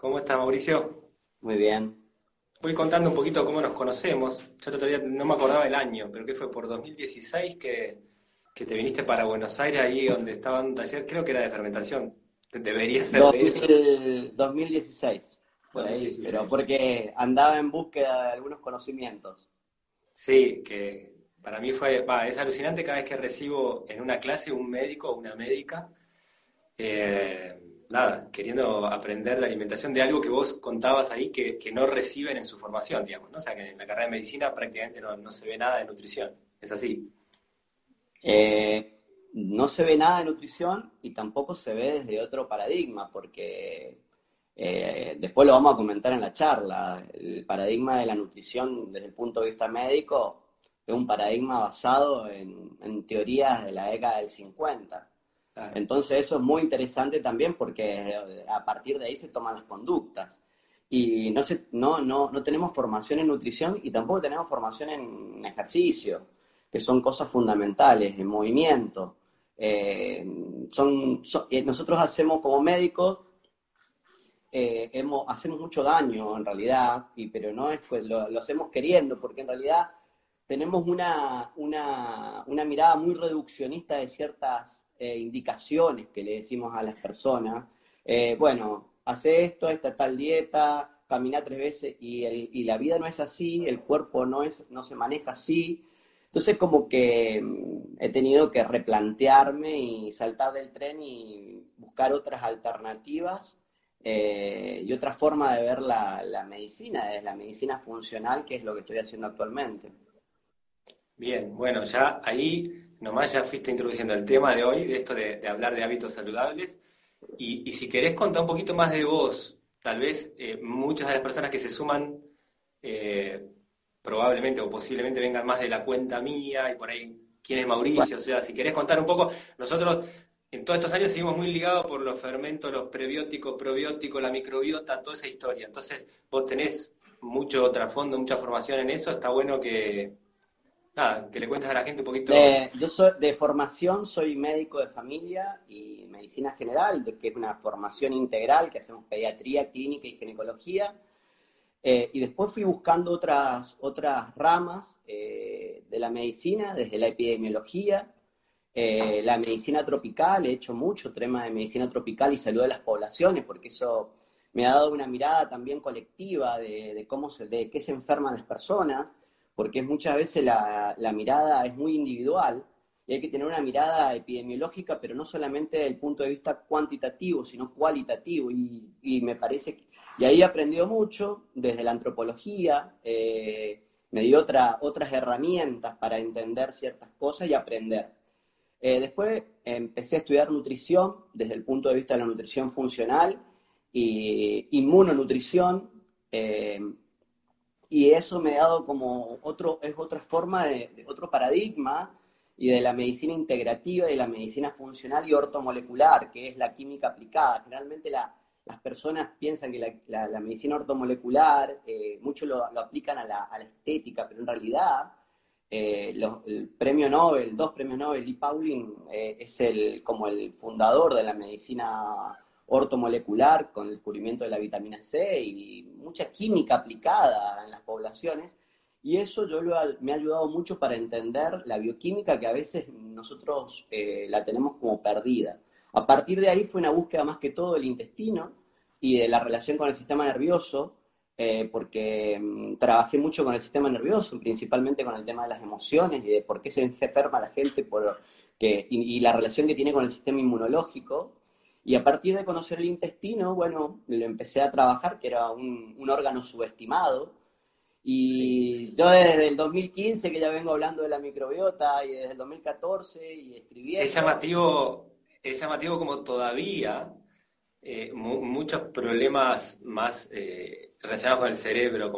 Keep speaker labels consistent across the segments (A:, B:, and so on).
A: ¿Cómo está Mauricio?
B: Muy bien.
A: Voy contando un poquito cómo nos conocemos. Yo día no me acordaba el año, pero que fue por 2016 que, que te viniste para Buenos Aires, ahí donde estaba un taller, creo que era de fermentación. Debería ser de eso.
B: 2016, por ahí, pero porque andaba en búsqueda de algunos conocimientos.
A: Sí, que para mí fue, va, es alucinante cada vez que recibo en una clase un médico o una médica. Eh, nada, queriendo aprender la alimentación de algo que vos contabas ahí que, no reciben en su formación, digamos, ¿no? O sea, que en la carrera de medicina prácticamente no, se ve nada de nutrición. ¿Es así?
B: Eh, no se ve nada de nutrición y tampoco se ve desde otro paradigma, porque eh, después lo vamos a comentar en la charla. El paradigma de la nutrición desde el punto de vista médico es un paradigma basado en, en teorías de la década del 50 entonces eso es muy interesante también porque a partir de ahí se toman las conductas. Y no, no, no, no tenemos formación en nutrición y tampoco tenemos formación en ejercicio, que son cosas fundamentales, en movimiento. Eh, son, eh, nosotros hacemos como médicos, eh, hemos, hacemos mucho daño en realidad, y, pero no es, pues, lo, lo hacemos queriendo, porque en realidad tenemos una, una, una mirada muy reduccionista de ciertas eh, indicaciones que le decimos a las personas. Eh, bueno, hace esto, esta tal dieta, camina tres veces y, y, la vida no es así, el cuerpo no, es, no se maneja así. Entonces como que mm, he tenido que replantearme y saltar del tren y buscar otras alternativas eh, y otra forma de ver la, la medicina, es la medicina funcional, que es lo que estoy haciendo actualmente.
A: Bien, bueno, ya ahí nomás ya fuiste introduciendo el tema de hoy, de esto de, hablar de hábitos saludables. Y, si querés contar un poquito más de vos, tal vez eh, muchas de las personas que se suman eh, probablemente o posiblemente vengan más de la cuenta mía y por ahí quién es Mauricio, o sea, si querés contar un poco, nosotros en todos estos años seguimos muy ligados por los fermentos, los prebióticos, probióticos, la microbiota, toda esa historia. Entonces, vos tenés mucho trasfondo, mucha formación en eso, está bueno que, nada, que le cuentes a la gente un poquito.
B: yo soy de formación, soy médico de familia y medicina general, que es una formación integral que hacemos pediatría, clínica y ginecología. Eh, y después fui buscando otras, otras ramas eh, de la medicina, desde la epidemiología, eh, la medicina tropical, he hecho mucho tema de medicina tropical y salud de las poblaciones, porque eso me ha dado una mirada también colectiva de, de cómo se, de qué se enferman las personas porque muchas veces la, mirada es muy individual y hay que tener una mirada epidemiológica, pero no solamente desde el punto de vista cuantitativo, sino cualitativo. Y, me parece y ahí he aprendido mucho desde la antropología, eh, me dio otra, otras herramientas para entender ciertas cosas y aprender. Eh, después empecé a estudiar nutrición desde el punto de vista de la nutrición funcional y inmunonutrición. Eh, y eso me ha dado como otro, es otra forma de, otro paradigma y de la medicina integrativa y de la medicina funcional y ortomolecular, que es la química aplicada. Generalmente las personas piensan que la, medicina ortomolecular, eh, mucho lo, aplican a la, estética, pero en realidad eh, el premio Nobel, dos premios Nobel, Lee Pauling eh, es el, como el fundador de la medicina ortomolecular con el descubrimiento de la vitamina C y mucha química aplicada en las poblaciones. Y eso yo me ha ayudado mucho para entender la bioquímica que a veces nosotros eh, la tenemos como perdida. A partir de ahí fue una búsqueda más que todo del intestino y de la relación con el sistema nervioso, eh, porque mm, trabajé mucho con el sistema nervioso, principalmente con el tema de las emociones y de por qué se enferma la gente por, que, y la relación que tiene con el sistema inmunológico. Y a partir de conocer el intestino, bueno, lo empecé a trabajar, que era un, órgano subestimado. Y yo desde el 2015 que ya vengo hablando de la microbiota y desde el 2014 y escribiendo.
A: Es llamativo, es llamativo como todavía eh, muchos problemas más eh, relacionados con el cerebro,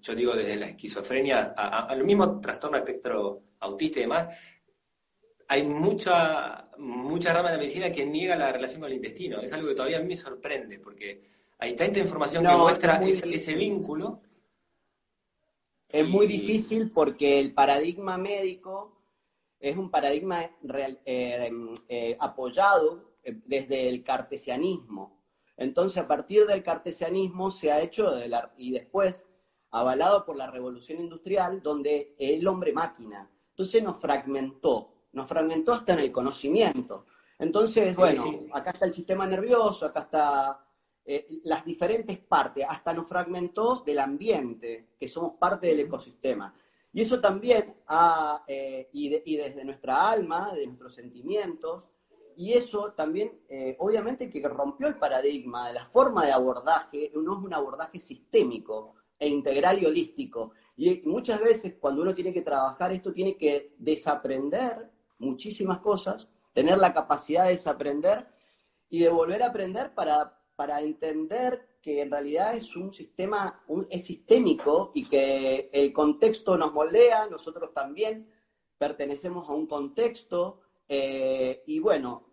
A: yo digo desde la esquizofrenia a, lo mismo trastorno espectro autista y demás, hay mucha, mucha rama de la medicina que niega la relación con el intestino. Es algo que todavía a mí me sorprende, porque hay tanta información que muestra ese, vínculo.
B: Es muy difícil porque el paradigma médico es un paradigma eh, eh, apoyado eh, desde el cartesianismo. Entonces, a partir del cartesianismo se ha hecho, de la, y después, avalado por la revolución industrial, donde el hombre máquina. Entonces nos fragmentó, nos fragmentó hasta en el conocimiento. Entonces, bueno, acá está el sistema nervioso, acá está eh, las diferentes partes, hasta nos fragmentó del ambiente, que somos parte del ecosistema. Y eso también, eh, y, desde nuestra alma, de nuestros sentimientos, y eso también, eh, obviamente, que rompió el paradigma de la forma de abordaje, no es un abordaje sistémico e integral y holístico. Y muchas veces cuando uno tiene que trabajar esto, tiene que desaprender muchísimas cosas, tener la capacidad de desaprender y de volver a aprender para, para entender que en realidad es un sistema, es sistémico y que el contexto nos moldea, nosotros también pertenecemos a un contexto, eh, y bueno,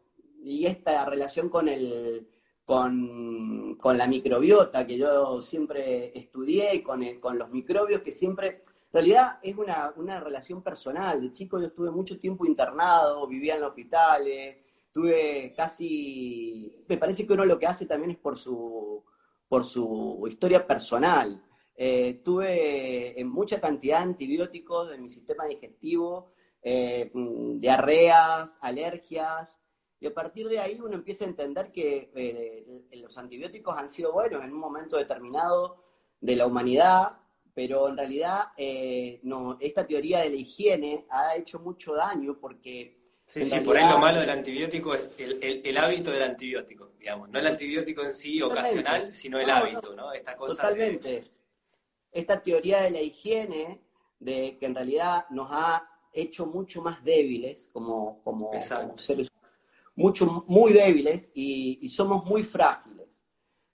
B: y esta relación con, el, con, la microbiota que yo siempre estudié, con, con los microbios que siempre, realidad es una, una, relación personal. De chico yo estuve mucho tiempo internado, vivía en hospitales, tuve casi, me parece que uno lo que hace también es por su, por su historia personal. Eh, tuve en mucha cantidad de antibióticos en mi sistema digestivo, eh, mm, diarreas, alergias, y a partir de ahí uno empieza a entender que eh, los antibióticos han sido buenos en un momento determinado de la humanidad, pero en realidad eh, no, esta teoría de la higiene ha hecho mucho daño porque...
A: Sí, sí, por ahí lo malo del antibiótico es el, hábito del antibiótico, digamos, no el antibiótico en sí ocasional, sino el hábito, ¿no? Esta cosa
B: totalmente. Esta teoría de la higiene, de que en realidad nos ha hecho mucho más débiles como, como, como seres mucho, muy débiles y, somos muy frágiles.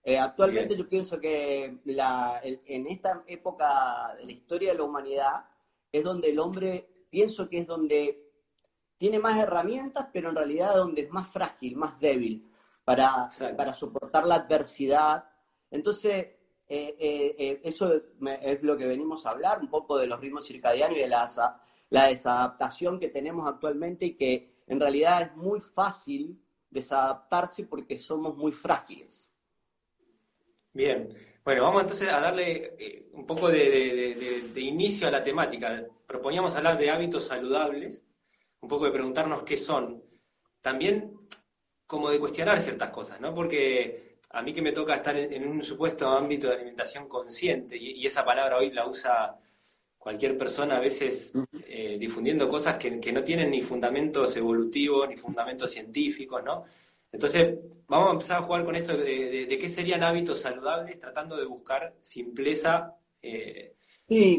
B: Eh, actualmente yo pienso que en esta época de la historia de la humanidad es donde el hombre, pienso que es donde tiene más herramientas, pero en realidad donde es más frágil, más débil para, para soportar la adversidad. Entonces, eh, eh, eso es lo que venimos a hablar, un poco de los ritmos circadianos y de la, la desadaptación que tenemos actualmente y que en realidad es muy fácil desadaptarse porque somos muy frágiles.
A: Bien, bueno, vamos entonces a darle eh, un poco de, inicio a la temática. Proponíamos hablar de hábitos saludables, un poco de preguntarnos qué son. También como de cuestionar ciertas cosas, ¿no? Porque a mí que me toca estar en, un supuesto ámbito de alimentación consciente, y esa palabra hoy la usa cualquier persona a veces eh, difundiendo cosas que, no tienen ni fundamentos evolutivos ni fundamentos científicos, ¿no? Entonces, vamos a empezar a jugar con esto de, qué serían hábitos saludables, tratando de buscar simpleza eh,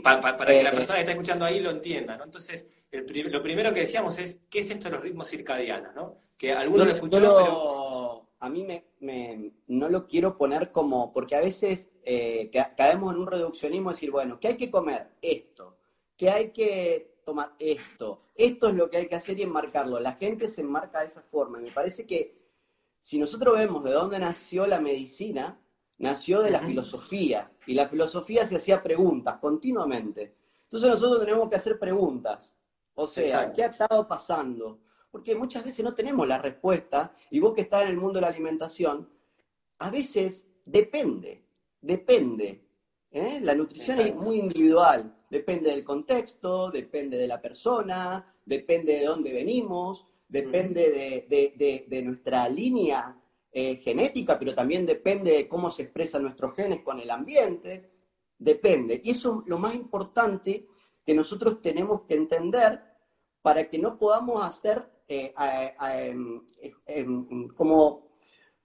A: para que la eh, persona que está escuchando ahí lo entienda, ¿no? Entonces, lo primero que decíamos es, ¿qué es esto de los ritmos circadianos, ¿no? Que alguno lo escuchó, pero
B: a mí me, no lo quiero poner como, porque a veces eh, caemos en un reduccionismo, decir, bueno, ¿qué hay que comer? Esto, ¿qué hay que tomar? Esto, esto es lo que hay que hacer y enmarcarlo. La gente se enmarca de esa forma. Me parece que si nosotros vemos de dónde nació la medicina, nació de la filosofía, y la filosofía se hacía preguntas continuamente. Entonces nosotros tenemos que hacer preguntas. O sea, ¿qué ha estado pasando? porque muchas veces no tenemos la respuesta, y vos que estás en el mundo de la alimentación, a veces depende, depende. ¿eh? La nutrición es muy individual, depende del contexto, depende de la persona, depende de dónde venimos, depende de, nuestra línea eh, genética, pero también depende de cómo se expresan nuestros genes con el ambiente, depende. Y eso es lo más importante que nosotros tenemos que entender para que no podamos hacer eh, como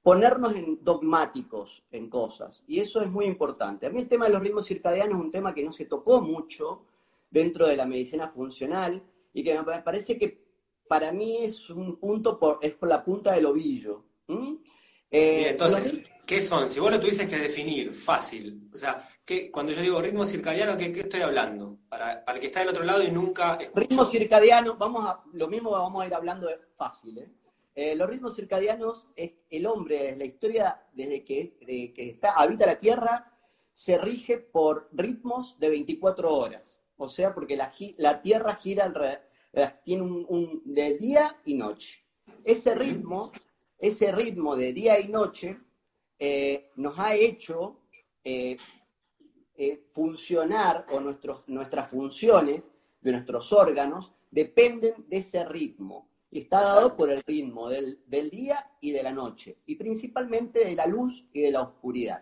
B: ponernos en dogmáticos en cosas. Y eso es muy importante. A mí el tema de los ritmos circadianos es un tema que no se tocó mucho dentro de la medicina funcional y que me parece que para mí es un punto, por, es por la punta del ovillo.
A: Eh, entonces, ¿qué son? Si vos lo tuvieses que definir, fácil. O sea, cuando yo digo ritmo circadiano, ¿qué, estoy hablando? Para, el que está del otro lado y nunca
B: Ritmo circadiano, vamos a, lo mismo vamos a ir hablando de fácil. ¿eh? Eh, los ritmos circadianos es el hombre, desde la historia, desde que, que está, habita la Tierra, se rige por ritmos de 24 horas. O sea, porque la, la Tierra gira alrededor, tiene un, de día y noche. Ese ritmo, ese ritmo de día y noche eh, nos ha hecho eh, funcionar o nuestros, nuestras funciones de nuestros órganos dependen de ese ritmo. Y está dado por el ritmo del, día y de la noche, y principalmente de la luz y de la oscuridad.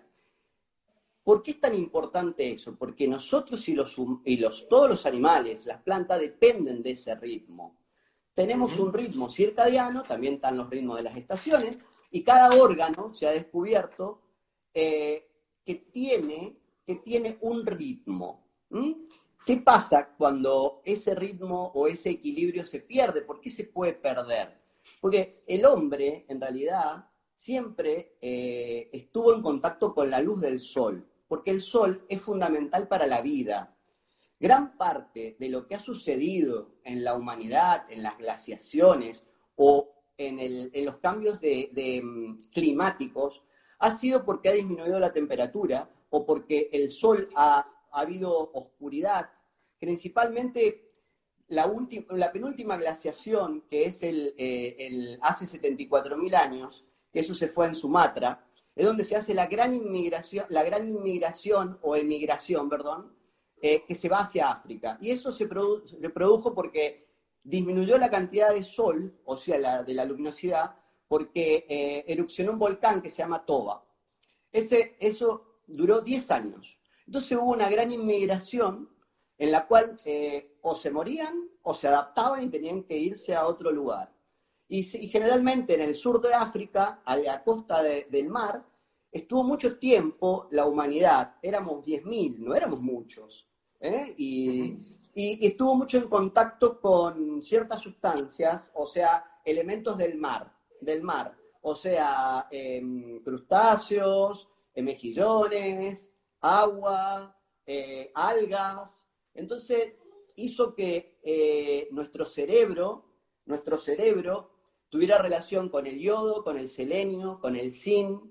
B: ¿Por qué es tan importante eso? Porque nosotros y, los, y los, todos los animales, las plantas, dependen de ese ritmo. Tenemos un ritmo circadiano, también están los ritmos de las estaciones, y cada órgano se ha descubierto eh, que, tiene, que tiene un ritmo. ¿Qué pasa cuando ese ritmo o ese equilibrio se pierde? ¿Por qué se puede perder? Porque el hombre, en realidad, siempre eh, estuvo en contacto con la luz del sol, porque el sol es fundamental para la vida. Gran parte de lo que ha sucedido en la humanidad, en las glaciaciones o en, los cambios mm, climáticos, ha sido porque ha disminuido la temperatura o porque el sol ha ha habido oscuridad, principalmente la, la penúltima glaciación, que es el, eh, el hace 74.000 años, que eso se fue en Sumatra, es donde se hace la gran inmigración, la gran inmigración o emigración, perdón, eh, que se va hacia África. Y eso se, se, produjo porque disminuyó la cantidad de sol, o sea, la, de la luminosidad, porque eh, erupcionó un volcán que se llama Toba. Ese, eso duró 10 años. Entonces hubo una gran inmigración en la cual eh, o se morían o se adaptaban y tenían que irse a otro lugar. Y, generalmente en el sur de África, a la costa del mar, estuvo mucho tiempo la humanidad, éramos 10.000, no éramos muchos, ¿eh? y, estuvo mucho en contacto con ciertas sustancias, o sea, elementos del mar, del mar, o sea, em, crustáceos, mejillones, agua, eh, algas. Entonces hizo que eh, nuestro cerebro, nuestro cerebro tuviera relación con el yodo, con el selenio, con el zinc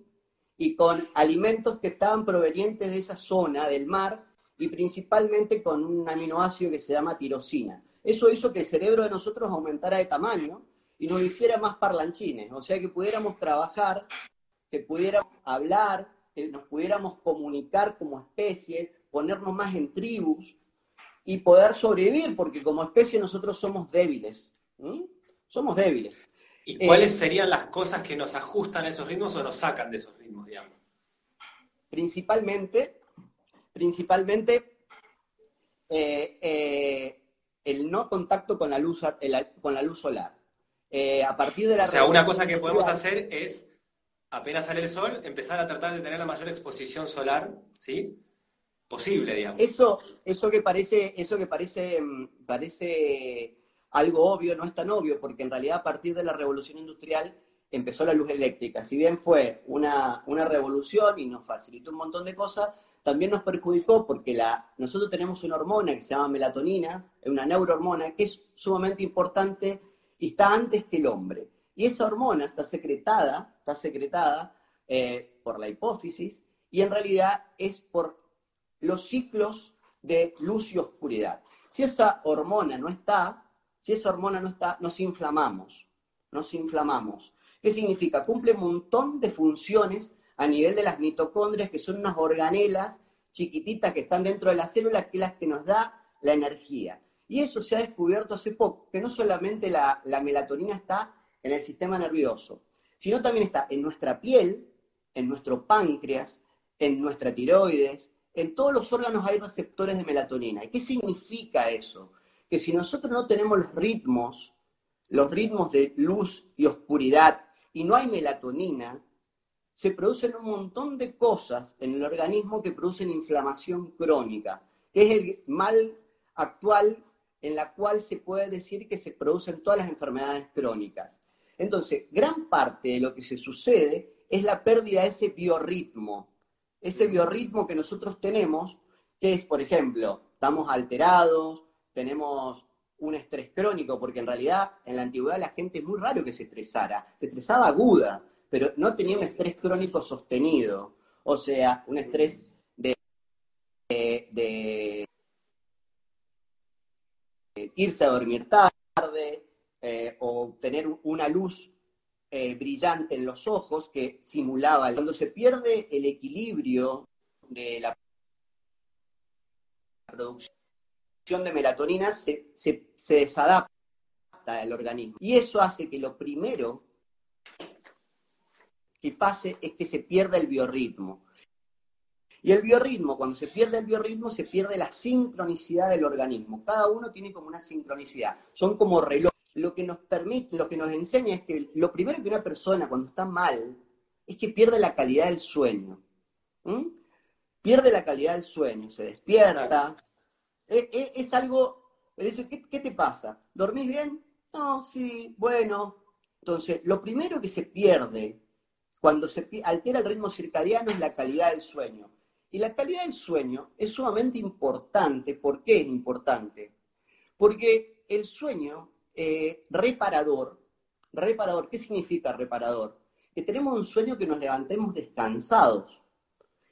B: y con alimentos que estaban provenientes de esa zona del mar y principalmente con un aminoácido que se llama tirosina. Eso hizo que el cerebro de nosotros aumentara de tamaño y nos hiciera más parlanchines, o sea que pudiéramos trabajar, que pudiéramos hablar, que nos pudiéramos comunicar como especie, ponernos más en tribus y poder sobrevivir, porque como especie nosotros somos débiles. Somos débiles.
A: ¿Y cuáles eh, serían las cosas que nos ajustan a esos ritmos o nos sacan de esos ritmos, digamos?
B: Principalmente, principalmente eh, eh, el no contacto con la luz, con la luz solar. a partir de la
A: o sea, una cosa que podemos hacer es apenas sale el sol, empezar a tratar de tener la mayor exposición solar, ¿sí? Posible, digamos.
B: Eso, eso que parece, eso que parece, mm, parece algo obvio, no es tan obvio, porque en realidad a partir de la revolución industrial empezó la luz eléctrica. Si bien fue una, una revolución y nos facilitó un montón de cosas, también nos perjudicó porque la, nosotros tenemos una hormona que se llama melatonina, una neurohormona, que es sumamente importante y está antes que el hombre. Y esa hormona está secretada, está secretada eh, por la hipófisis y en realidad es por los ciclos de luz y oscuridad. Si esa hormona no está, si esa hormona no está, nos inflamamos, nos inflamamos. ¿Qué significa? Cumple un montón de funciones a nivel de las mitocondrias, que son unas organelas chiquititas que están dentro de la célula, que es las que nos da la energía. Y eso se ha descubierto hace poco, que no solamente la, la melatonina está en el sistema nervioso, sino también está en nuestra piel, en nuestro páncreas, en nuestra tiroides, en todos los órganos hay receptores de melatonina. ¿Y qué significa eso? Que si nosotros no tenemos los ritmos, los ritmos de luz y oscuridad, y no hay melatonina, se producen un montón de cosas en el organismo que producen inflamación crónica, que es el mal actual en la cual se puede decir que se producen todas las enfermedades crónicas. Entonces, gran parte de lo que se sucede es la pérdida de ese biorritmo, ese biorritmo que nosotros tenemos, que es, por ejemplo, estamos alterados, tenemos un estrés crónico, porque en realidad en la antigüedad la gente es muy raro que se estresara, se estresaba aguda, pero no tenía un estrés crónico sostenido, o sea, un estrés de, de irse a dormir tarde, eh, o tener una luz eh, brillante en los ojos que simulaba. Cuando se pierde el equilibrio de la producción de melatonina, se, se, se desadapta el organismo. Y eso hace que lo primero que pase es que se pierda el biorritmo. Y el biorritmo, cuando se pierde el biorritmo, se pierde la sincronicidad del organismo. Cada uno tiene como una sincronicidad. Son como relojes. Lo que nos permite, lo que nos enseña es que lo primero que una persona cuando está mal es que pierde la calidad del sueño. Pierde la calidad del sueño, se despierta. Es, es, es algo, ¿qué, ¿qué te pasa? ¿Dormís bien? No, sí, bueno. Entonces, lo primero que se pierde cuando se altera el ritmo circadiano es la calidad del sueño. Y la calidad del sueño es sumamente importante. ¿Por qué es importante? Porque el sueño eh, reparador, reparador, ¿qué significa reparador? Que tenemos un sueño que nos levantemos descansados.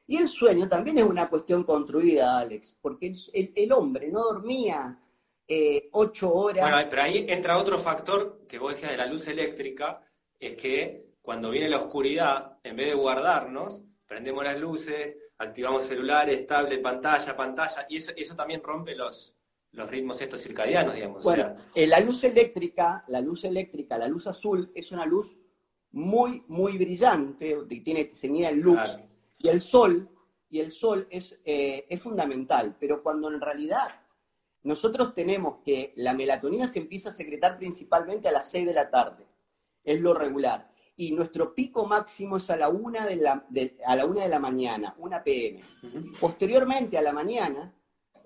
B: Y el sueño también es una cuestión construida, Alex, porque el, el hombre no dormía eh, ocho horas.
A: Bueno, pero ahí entra otro factor que vos decías de la luz eléctrica, es que cuando viene la oscuridad, en vez de guardarnos, prendemos las luces, activamos celulares, tablet, pantalla, pantalla, y eso, eso también rompe los, los ritmos estos circadianos, digamos.
B: Bueno, eh, la luz eléctrica, la luz eléctrica, la luz azul, es una luz muy, muy brillante, que tiene, se mide en luz, y el sol, y el sol es, eh, es fundamental, pero cuando en realidad nosotros tenemos que la melatonina se empieza a secretar principalmente a las 6 de la tarde, es lo regular. Y nuestro pico máximo es a la 1 de la, a la, una de la mañana, 1 pm. Posteriormente a la mañana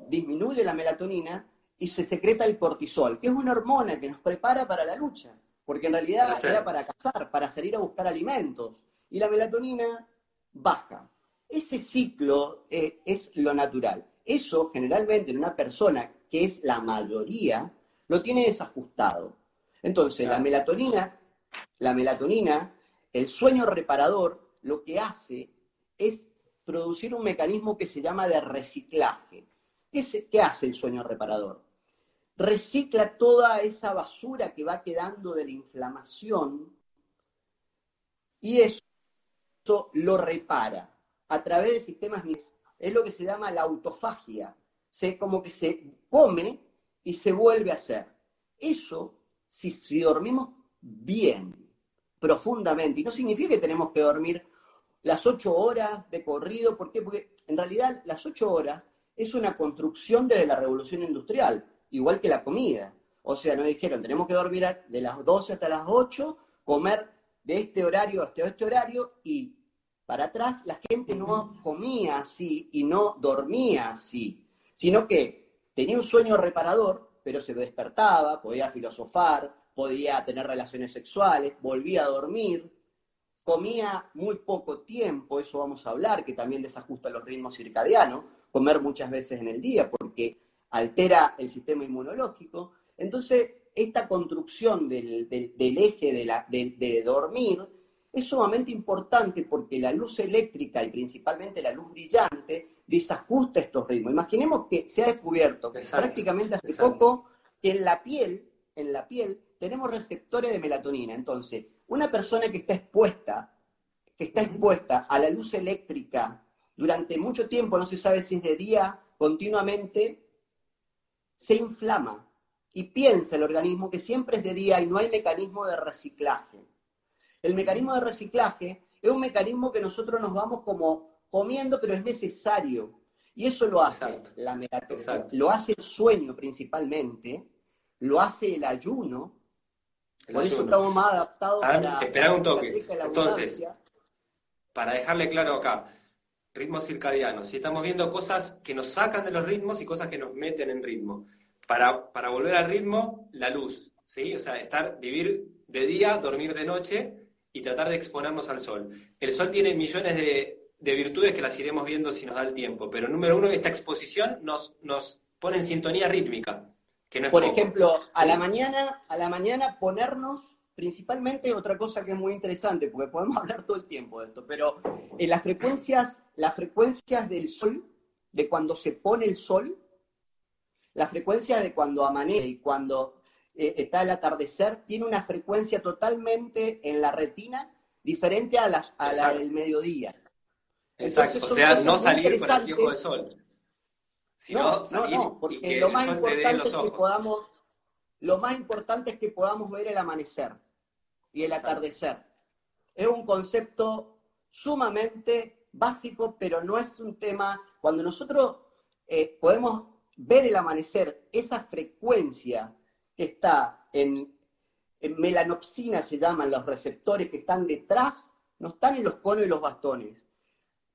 B: disminuye la melatonina y se secreta el cortisol, que es una hormona que nos prepara para la lucha, porque en realidad era para cazar, para salir a buscar alimentos. Y la melatonina baja. Ese ciclo eh, es lo natural. Eso generalmente en una persona que es la mayoría, lo tiene desajustado. Entonces, la melatonina, la melatonina, el sueño reparador, lo que hace es producir un mecanismo que se llama de reciclaje. ¿Qué, qué hace el sueño reparador? Recicla toda esa basura que va quedando de la inflamación y eso lo repara a través de sistemas es lo que se llama la autofagia se, como que se come y se vuelve a hacer. Eso, si, si dormimos bien, profundamente, y no significa que tenemos que dormir las ocho horas de corrido, ¿por qué? Porque en realidad las ocho horas es una construcción desde la revolución industrial, igual que la comida. O sea, nos dijeron, tenemos que dormir de las 12 hasta las 8, comer de este horario hasta este horario y para atrás la gente no comía así y no dormía así sino que tenía un sueño reparador, pero se despertaba, podía filosofar, podía tener relaciones sexuales, volvía a dormir, comía muy poco tiempo, eso vamos a hablar, que también desajusta los ritmos circadianos, comer muchas veces en el día porque altera el sistema inmunológico. Entonces, esta construcción del, eje de dormir es sumamente importante porque la luz eléctrica y principalmente la luz brillante desajusta estos ritmos. Imaginemos que se ha descubierto prácticamente hace poco que en la piel, en la piel, tenemos receptores de melatonina. Entonces, una persona que está expuesta, que está expuesta a la luz eléctrica durante mucho tiempo, no se sabe si es de día, continuamente, se inflama y piensa el organismo que siempre es de día y no hay mecanismo de reciclaje. El mecanismo de reciclaje es un mecanismo que nosotros nos vamos como comiendo, pero es necesario. Y eso lo hace la melatonina, lo hace el sueño principalmente, lo hace el ayuno. por eso estamos más adaptados
A: para, Esperar un toque. Entonces, para dejarle claro acá, ritmos circadianos. Si estamos viendo cosas que nos sacan de los ritmos y cosas que nos meten en ritmo. Para, para volver al ritmo, la luz. ¿sí? O sea, estar, vivir de día, dormir de noche y tratar de exponernos al sol. El sol tiene millones de, virtudes que las iremos viendo si nos da el tiempo, pero número uno, esta exposición nos, nos pone en sintonía rítmica. Que
B: Por ejemplo, a la mañana, a la mañana ponernos principalmente otra cosa que es muy interesante, porque podemos hablar todo el tiempo de esto, pero en las frecuencias, las frecuencias del sol, de cuando se pone el sol, la frecuencia de cuando amanece y cuando eh, está el atardecer, tiene una frecuencia totalmente en la retina diferente a, las, a la del mediodía.
A: Exacto, o sea, no salir con el de sol.
B: Sino no, no, porque lo más importante es que podamos, lo más importante es que podamos ver el amanecer y el atardecer. Es un concepto sumamente básico, pero no es un tema. Cuando nosotros eh, podemos ver el amanecer, esa frecuencia que está en, en, melanopsina, se llaman los receptores que están detrás, no están en los conos y los bastones.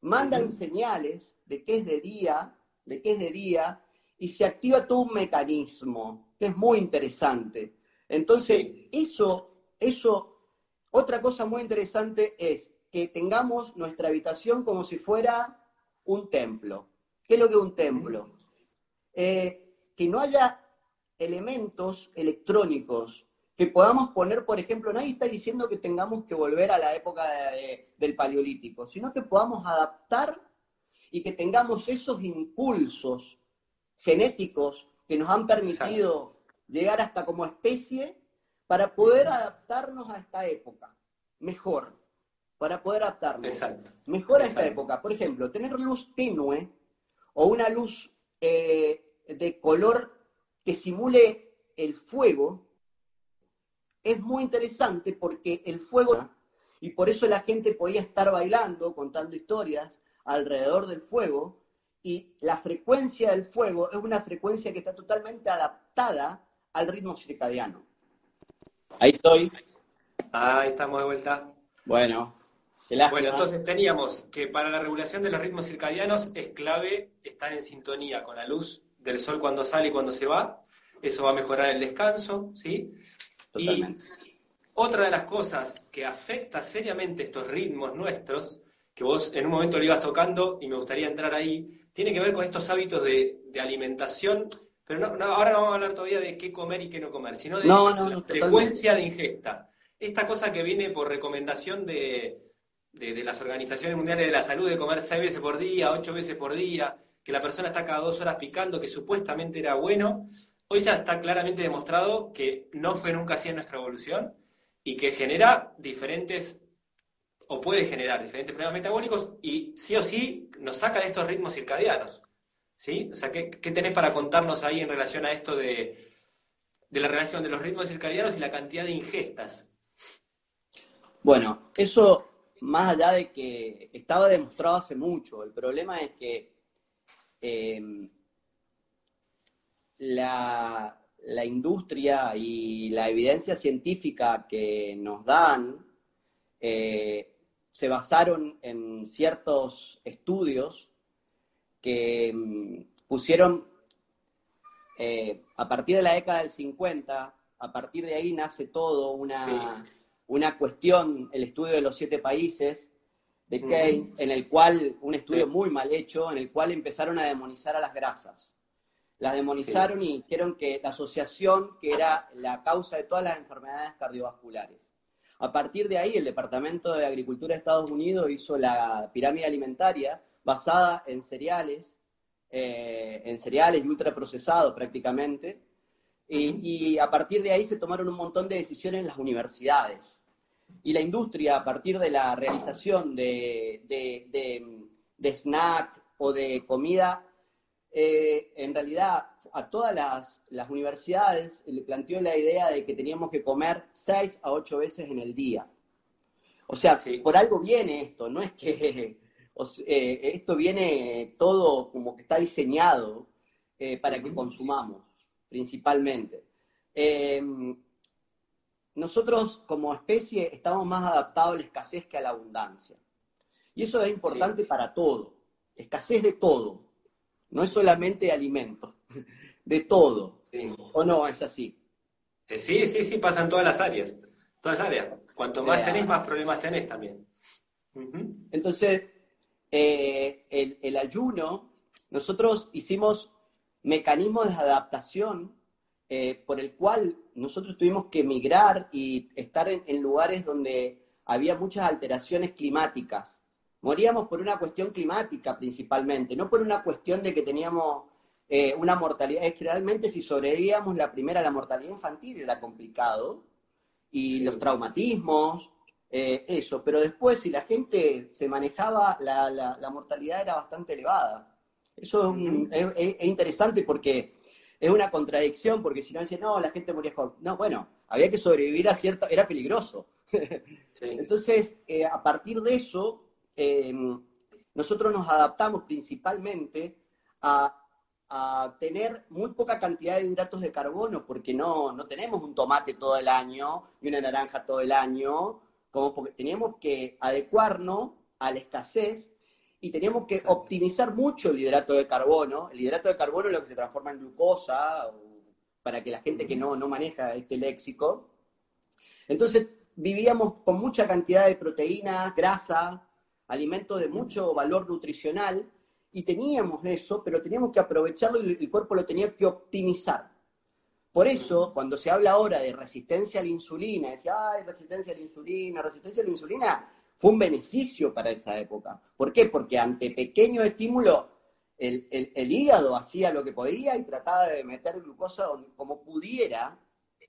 B: Mandan señales de que es de día, de que es de día, y se activa todo un mecanismo que es muy interesante. Entonces, eso, eso, otra cosa muy interesante es que tengamos nuestra habitación como si fuera un templo. ¿Qué es lo que es un templo? Eh, que no haya elementos electrónicos que podamos poner, por ejemplo, nadie está diciendo que tengamos que volver a la época del paleolítico, sino que podamos adaptar y que tengamos esos impulsos genéticos que nos han permitido llegar hasta como especie para poder adaptarnos a esta época mejor, para poder adaptarnos. Mejor a esta época. Por ejemplo, tener luz tenue o una luz eh, de color que simule el fuego es muy interesante porque el fuego, y por eso la gente podía estar bailando, contando historias, alrededor del fuego y la frecuencia del fuego es una frecuencia que está totalmente adaptada al ritmo circadiano. Ahí estoy.
A: Ahí estamos de vuelta.
B: Bueno.
A: Bueno, entonces teníamos que para la regulación de los ritmos circadianos es clave estar en sintonía con la luz del sol cuando sale y cuando se va. Eso va a mejorar el descanso, ¿sí?
B: Totalmente.
A: Y otra de las cosas que afecta seriamente estos ritmos nuestros que vos en un momento lo ibas tocando y me gustaría entrar ahí, tiene que ver con estos hábitos de, alimentación, pero no, ahora no vamos a hablar todavía de qué comer y qué no comer, sino de la frecuencia de ingesta. Esta cosa que viene por recomendación de, de, las organizaciones mundiales de la salud de comer seis veces por día, ocho veces por día, que la persona está cada dos horas picando, que supuestamente era bueno, hoy ya está claramente demostrado que no fue nunca así en nuestra evolución y que genera diferentes o puede generar diferentes problemas metabólicos y sí o sí nos saca de estos ritmos circadianos. ¿Sí? O sea, ¿qué, tenés para contarnos ahí en relación a esto de, la relación de los ritmos circadianos y la cantidad de ingestas?
B: Bueno, eso más allá de que estaba demostrado hace mucho, el problema es que em, la, la, industria y la evidencia científica que nos dan eh, se basaron en ciertos estudios que mm, pusieron eh, a partir de la década del 50, a partir de ahí nace todo una, una cuestión, el estudio de los siete países de Keynes, en el cual, un estudio muy mal hecho, en el cual empezaron a demonizar a las grasas. Las demonizaron y dijeron que la asociación que era la causa de todas las enfermedades cardiovasculares. A partir de ahí, el Departamento de Agricultura de Estados Unidos hizo la pirámide alimentaria basada en cereales, eh, en cereales y ultraprocesados prácticamente. Y, a partir de ahí se tomaron un montón de decisiones en las universidades. Y la industria, a partir de la realización de, de snack o de comida, eh, en realidad a todas las, universidades le planteó la idea de que teníamos que comer seis a ocho veces en el día. O sea, por algo viene esto, no es que eh, esto viene todo como que está diseñado eh, para que consumamos, principalmente. Nosotros como especie estamos más adaptados a la escasez que a la abundancia. Y eso es importante para todo, escasez de todo, no es solamente de alimentos de todo. ¿O no es así?
A: Eh, sí, sí, sí, pasan todas las áreas. Todas las áreas. Cuanto más tenés, más problemas tenés también.
B: Entonces, eh, el, ayuno, nosotros hicimos mecanismos de adaptación eh, por el cual nosotros tuvimos que emigrar y estar en, lugares donde había muchas alteraciones climáticas. Moríamos por una cuestión climática principalmente, no por una cuestión de que teníamos eh, una mortalidad, es que realmente si sobrevivíamos la primera, la mortalidad infantil era complicado, y los traumatismos, eh, eso, pero después si la gente se manejaba, la, la, mortalidad era bastante elevada. Eso es, interesante porque es una contradicción, porque si no dicen, no, la gente moría joven. No, bueno, había que sobrevivir a cierto, era peligroso. Entonces, eh, a partir de eso, em, nosotros nos adaptamos principalmente a, tener muy poca cantidad de hidratos de carbono, porque no, no tenemos un tomate todo el año y una naranja todo el año, como porque teníamos que adecuarnos a la escasez y teníamos que optimizar mucho el hidrato de carbono. El hidrato de carbono es lo que se transforma en glucosa, para que la gente que no, no maneja este léxico. Entonces vivíamos con mucha cantidad de proteínas, grasa, alimentos de mucho valor nutricional, y teníamos eso, pero teníamos que aprovecharlo y el cuerpo lo tenía que optimizar. Por eso, cuando se habla ahora de resistencia a la insulina, decía, ay, resistencia a la insulina, resistencia a la insulina, fue un beneficio para esa época. ¿Por qué? Porque ante pequeño estímulo, el, el hígado hacía lo que podía y trataba de meter glucosa como pudiera,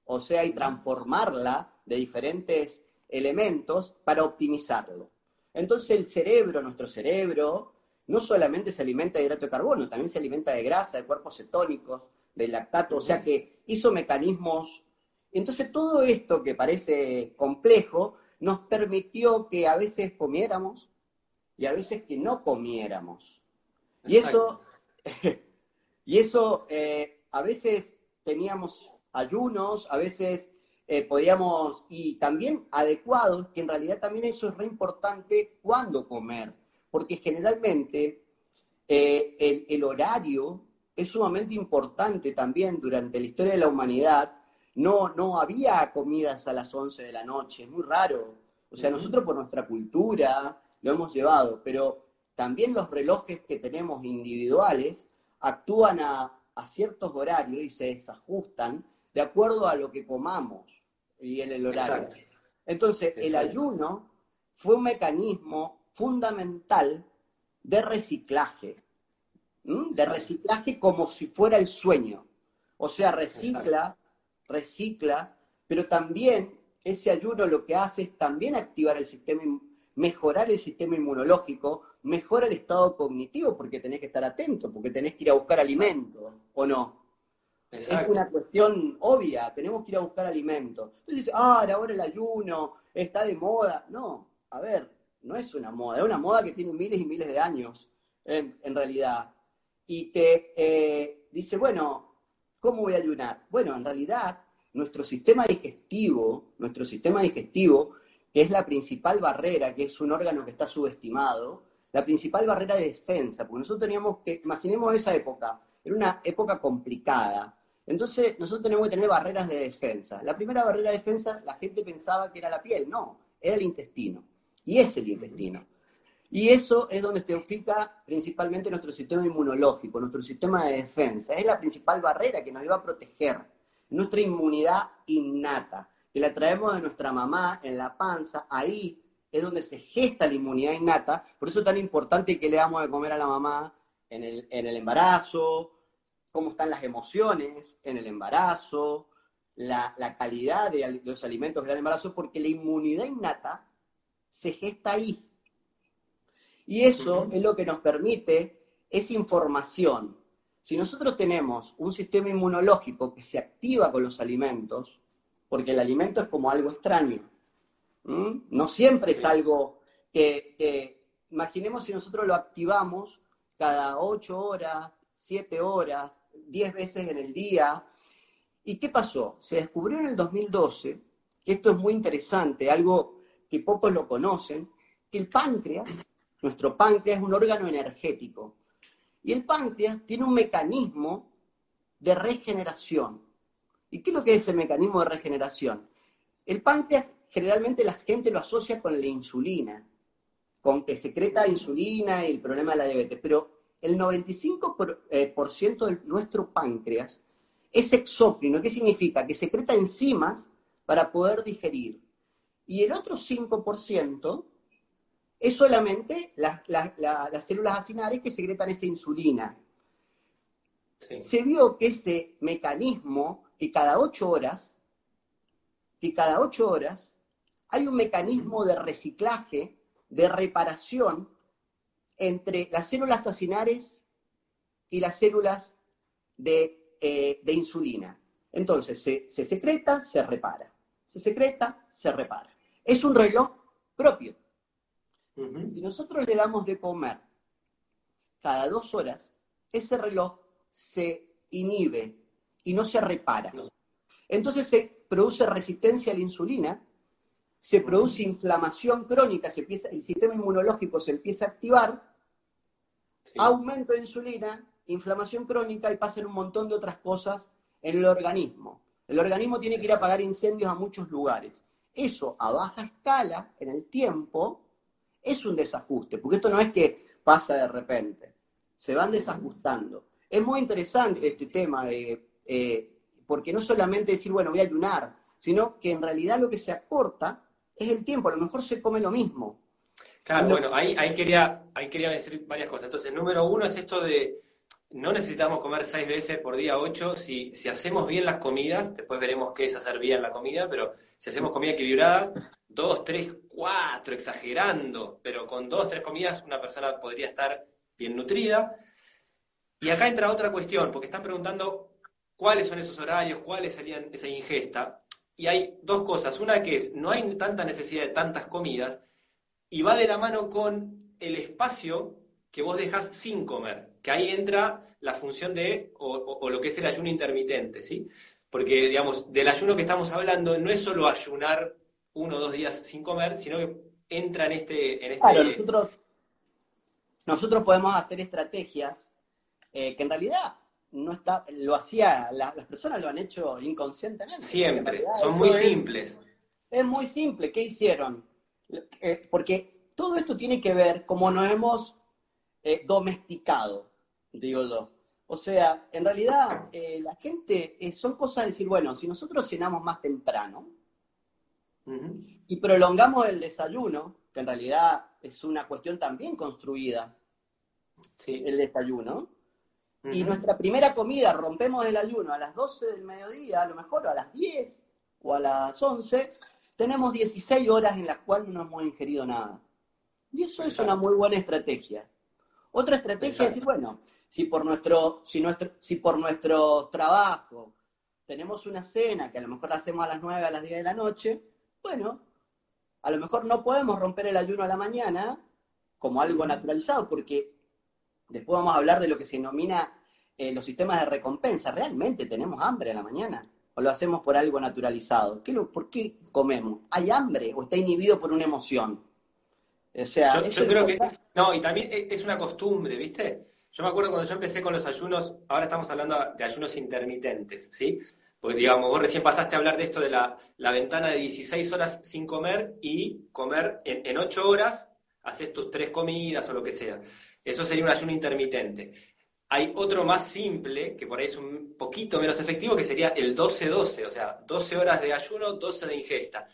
B: o sea, y transformarla de diferentes elementos para optimizarlo. Entonces el cerebro, nuestro cerebro, no solamente se alimenta de hidrato de carbono, también se alimenta de grasa, de cuerpos cetónicos, de lactato, o sea que hizo mecanismos. Entonces todo esto que parece complejo nos permitió que a veces comiéramos y a veces que no comiéramos. Y eso, y eso eh, a veces teníamos ayunos, a veces eh, podíamos, y también adecuados, que en realidad también eso es re importante cuándo comer, porque generalmente eh, el, el, horario es sumamente importante también durante la historia de la humanidad. No, no había comidas a las 11 de la noche, es muy raro. O sea, nosotros por nuestra cultura lo hemos llevado, pero también los relojes que tenemos individuales actúan a, a ciertos horarios y se desajustan de acuerdo a lo que comamos y en el horario. Entonces, el ayuno fue un mecanismo fundamental de reciclaje, de reciclaje como si fuera el sueño. O sea, recicla, recicla, pero también ese ayuno lo que hace es también activar el sistema, mejorar el sistema inmunológico, mejora el estado cognitivo, porque tenés que estar atento, porque tenés que ir a buscar alimento, ¿o no? Es una cuestión obvia, tenemos que ir a buscar alimento. Entonces, ah, ahora el ayuno está de moda. No, a ver, no es una moda, es una moda que tiene miles y miles de años, en, realidad. Y te eh, dice, bueno, ¿cómo voy a ayunar? Bueno, en realidad, nuestro sistema digestivo, nuestro sistema digestivo, que es la principal barrera, que es un órgano que está subestimado, la principal barrera de defensa, porque nosotros teníamos que, imaginemos esa época, era una época complicada, entonces, nosotros tenemos que tener barreras de defensa. La primera barrera de defensa, la gente pensaba que era la piel. No, era el intestino. Y es el intestino. Y eso es donde se ubica principalmente nuestro sistema inmunológico, nuestro sistema de defensa. Es la principal barrera que nos iba a proteger. Nuestra inmunidad innata, que la traemos de nuestra mamá en la panza. Ahí es donde se gesta la inmunidad innata. Por eso es tan importante que le damos de comer a la mamá en el, en el embarazo, cómo están las emociones en el embarazo, la, calidad de los alimentos que dan el embarazo, porque la inmunidad innata se gesta ahí. Y eso es lo que nos permite esa información. Si nosotros tenemos un sistema inmunológico que se activa con los alimentos, porque el alimento es como algo extraño, no siempre es algo que, que, imaginemos si nosotros lo activamos cada ocho horas, siete horas, 10 veces en el día. ¿Y qué pasó? Se descubrió en el 2012, que esto es muy interesante, algo que pocos lo conocen, que el páncreas, nuestro páncreas es un órgano energético. Y el páncreas tiene un mecanismo de regeneración. ¿Y qué es lo que es el mecanismo de regeneración? El páncreas generalmente la gente lo asocia con la insulina, con que secreta insulina y el problema de la diabetes, pero el 95% eh, de nuestro páncreas es exócrino. ¿Qué significa? Que secreta enzimas para poder digerir. Y el otro 5% es solamente las, células acinares que secretan esa insulina. se vio que ese mecanismo, que cada ocho horas, que cada ocho horas hay un mecanismo de reciclaje, de reparación entre las células acinares y las células de, eh, insulina. Entonces, se, secreta, se repara. Se secreta, se repara. Es un reloj propio. Si nosotros le damos de comer cada dos horas, ese reloj se inhibe y no se repara. Entonces se produce resistencia a la insulina, se produce inflamación crónica, se empieza, el sistema inmunológico se empieza a activar, aumento de insulina, inflamación crónica y pasan un montón de otras cosas en el organismo. El organismo tiene que ir a apagar incendios a muchos lugares. Eso a baja escala, en el tiempo, es un desajuste, porque esto no es que pasa de repente, se van desajustando. Es muy interesante este tema, de, eh, porque no solamente decir, bueno, voy a ayunar, sino que en realidad lo que se acorta es el tiempo, a lo mejor se come lo mismo.
A: Claro, bueno, ahí, ahí, quería, ahí quería decir varias cosas. Entonces, número uno es esto de no necesitamos comer seis veces por día, ocho. Si, si hacemos bien las comidas, después veremos qué es hacer bien la comida, pero si hacemos comidas equilibradas, dos, tres, cuatro, exagerando, pero con dos, tres comidas una persona podría estar bien nutrida. Y acá entra otra cuestión, porque están preguntando cuáles son esos horarios, cuáles serían esa ingesta. Y hay dos cosas. Una que es, no hay tanta necesidad de tantas comidas, y va de la mano con el espacio que vos dejas sin comer, que ahí entra la función de, o, lo que es el ayuno intermitente, ¿sí? Porque, digamos, del ayuno que estamos hablando no es solo ayunar uno o dos días sin comer, sino que entra en este... En este...
B: Claro, nosotros, nosotros podemos hacer estrategias eh, que en realidad no está, lo hacía, las personas lo han hecho inconscientemente.
A: Siempre, son muy simples.
B: Es, muy simple, ¿qué hicieron? Eh, porque todo esto tiene que ver como nos hemos eh, domesticado, digo yo. O sea, en realidad la gente, son cosas de decir, bueno, si nosotros cenamos más temprano y prolongamos el desayuno, que en realidad es una cuestión también construida, sí. el desayuno, y nuestra primera comida, rompemos el ayuno a las 12 del mediodía, a lo mejor a las 10 o a las 11, tenemos 16 horas en las cuales no hemos ingerido nada. Y eso es una muy buena estrategia. Otra estrategia es decir, bueno, si por nuestro, si nuestro, si por nuestro trabajo tenemos una cena que a lo mejor la hacemos a las 9, a las 10 de la noche, bueno, a lo mejor no podemos romper el ayuno a la mañana como algo naturalizado, porque Después vamos a hablar de lo que se denomina eh, los sistemas de recompensa. ¿Realmente tenemos hambre a la mañana? ¿O lo hacemos por algo naturalizado? ¿Qué ¿Por qué comemos? ¿Hay hambre o está inhibido por una emoción?
A: O sea, yo, creo que... No, y también es una costumbre, ¿viste? Yo me acuerdo cuando yo empecé con los ayunos, ahora estamos hablando de ayunos intermitentes, ¿sí? Porque, digamos, vos recién pasaste a hablar de esto de la, ventana de 16 horas sin comer y comer en, en 8 horas, haces tus tres comidas o lo que sea. Eso sería un ayuno intermitente. Hay otro más simple, que por ahí es un poquito menos efectivo, que sería el 12-12, o sea, 12 horas de ayuno, 12 de ingesta.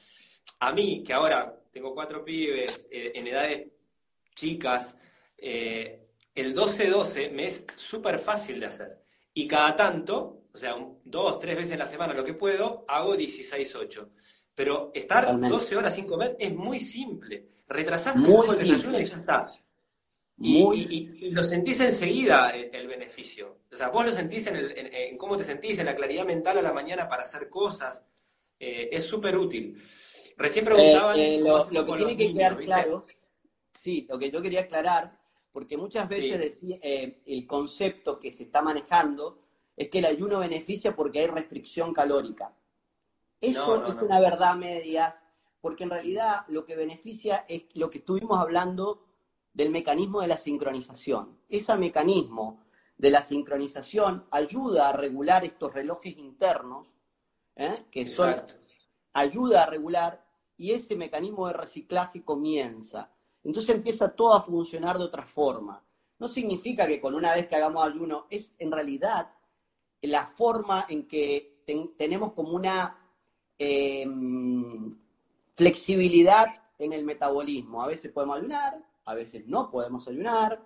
A: A mí, que ahora tengo cuatro pibes eh, en edades chicas, eh, el 12-12 me es súper fácil de hacer. Y cada tanto, o sea, dos, tres veces en la semana lo que puedo, hago 16-8. Pero estar 12 horas sin comer es muy simple. Retrasaste un poco el desayuno y ya está. Y, lo sentís enseguida el, beneficio. O sea, vos lo sentís en, cómo te sentís, en la claridad mental a la mañana para hacer cosas. Eh, es súper útil. Recién preguntaban...
B: Eh, eh, lo, que tiene que quedar claro, sí, lo que yo quería aclarar, porque muchas veces el concepto que se está manejando es que el ayuno beneficia porque hay restricción calórica. Eso es una verdad medias, porque en realidad lo que beneficia es lo que estuvimos hablando del mecanismo de la sincronización. Ese mecanismo de la sincronización ayuda a regular estos relojes internos, ¿eh? que son, ayuda a regular y ese mecanismo de reciclaje comienza. Entonces empieza todo a funcionar de otra forma. No significa que con una vez que hagamos ayuno, es en realidad la forma en que tenemos como una em, flexibilidad en el metabolismo. A veces podemos ayunar, a veces no podemos ayunar,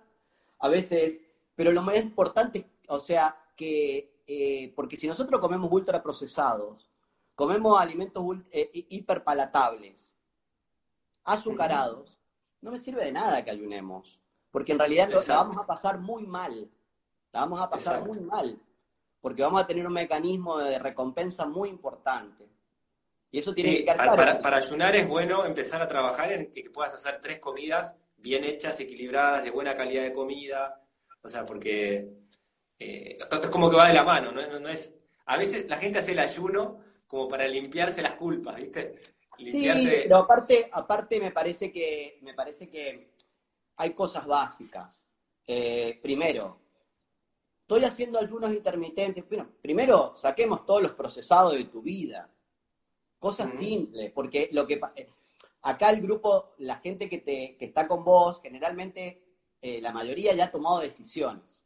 B: a veces, pero lo más importante, o sea, que, eh, porque si nosotros comemos ultraprocesados, comemos alimentos eh, hiperpalatables, azucarados, no me sirve de nada que ayunemos, porque en realidad la vamos a pasar muy mal, la vamos a pasar muy mal, porque vamos a tener un mecanismo de recompensa muy importante. Y eso tiene que
A: para, para, para, ayunar es bueno empezar a trabajar en que puedas hacer tres comidas bien hechas, equilibradas, de buena calidad de comida. O sea, porque eh, es como que va de la mano, ¿no? es, a veces la gente hace el ayuno como para limpiarse las culpas, ¿viste?
B: Sí, pero aparte, aparte me parece que me parece que hay cosas básicas. Eh, primero, estoy haciendo ayunos intermitentes. Bueno, primero saquemos todos los procesados de tu vida. Cosas simples, porque lo que eh, acá el grupo, la gente que, te, que está con vos, generalmente eh, la mayoría ya ha tomado decisiones.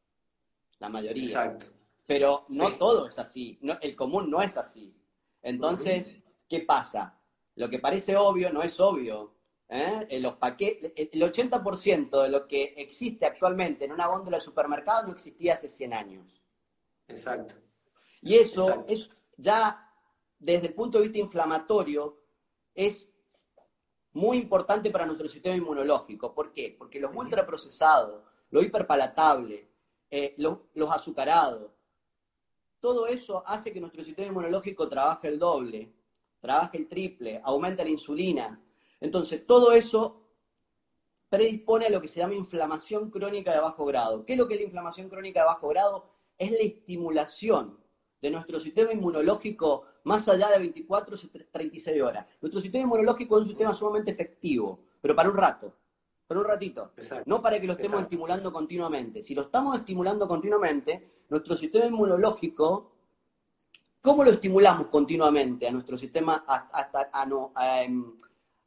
B: La mayoría. Exacto. Pero no todo es así. No, el común no es así. Entonces, ¿qué pasa? Lo que parece obvio no es obvio. ¿eh? Los paquetes, el 80% de lo que existe actualmente en una góndola de supermercado no existía hace 100 años.
A: Exacto.
B: Y eso es ya desde el punto de vista inflamatorio, es muy importante para nuestro sistema inmunológico. ¿Por qué? Porque los ultraprocesados, lo hiperpalatable, eh, los azucarados, todo eso hace que nuestro sistema inmunológico trabaje el doble, trabaje el triple, aumenta la insulina. Entonces, todo eso predispone a lo que se llama inflamación crónica de bajo grado. ¿Qué es lo que es la inflamación crónica de bajo grado? Es la estimulación de nuestro sistema inmunológico más allá de 24 o 36 horas. Nuestro sistema inmunológico es un sistema sumamente efectivo, pero para un rato, para un ratito, no para que lo estemos estimulando continuamente. Si lo estamos estimulando continuamente, nuestro sistema inmunológico, ¿cómo lo estimulamos continuamente a nuestro sistema, em,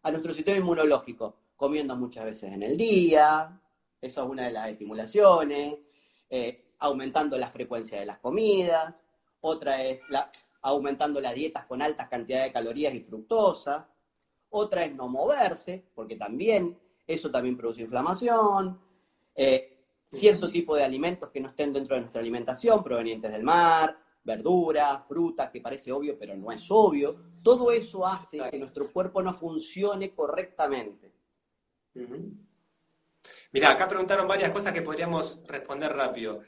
B: a, nuestro sistema inmunológico? Comiendo muchas veces en el día, eso es una de las estimulaciones, eh, aumentando la frecuencia de las comidas, otra es la, aumentando las dietas con altas cantidades de calorías y fructosa, otra es no moverse, porque también eso también produce inflamación, eh, cierto tipo de alimentos que no estén dentro de nuestra alimentación, provenientes del mar, verduras, frutas, que parece obvio, pero no es obvio, todo eso hace que nuestro cuerpo no funcione correctamente.
A: Mira, acá preguntaron varias cosas que podríamos responder rápido.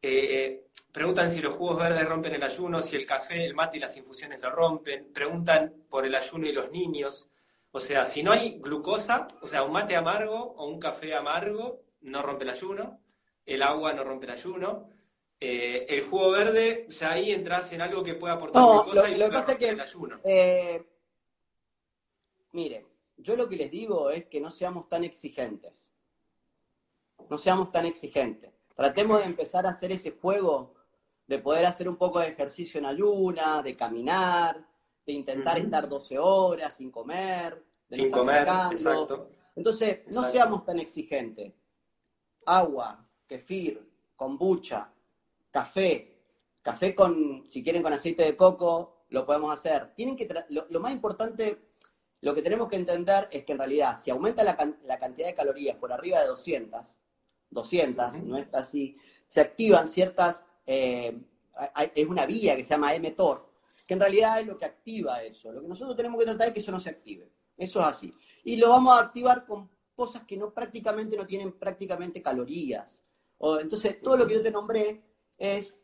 A: Eh, preguntan si los jugos verdes rompen el ayuno, si el café, el mate y las infusiones lo rompen. Preguntan por el ayuno y los niños. O sea, si no hay glucosa, o sea, un mate amargo o un café amargo no rompe el ayuno. El agua no rompe el ayuno. Eh, el jugo verde, ya ahí entras en algo que puede aportar glucosa y lo que pasa que, el ayuno.
B: Eh, mire, yo lo que les digo es que no seamos tan exigentes. No seamos tan exigentes. Tratemos de empezar a hacer ese juego de poder hacer un poco de ejercicio en ayuna, de caminar, de intentar estar 12 horas sin comer.
A: sin comer, exacto.
B: Entonces, no seamos tan exigentes. Agua, kefir, kombucha, café, café con, si quieren con aceite de coco, lo podemos hacer. Tienen que lo, más importante, lo que tenemos que entender es que en realidad, si aumenta la, la cantidad de calorías por arriba de 200, 200, no está así, se activan ciertas, eh, es una vía que se llama mTOR, que en realidad es lo que activa eso. Lo que nosotros tenemos que tratar es que eso no se active. Eso es así. Y lo vamos a activar con cosas que no prácticamente no tienen prácticamente calorías. O, entonces, todo lo que yo te nombré es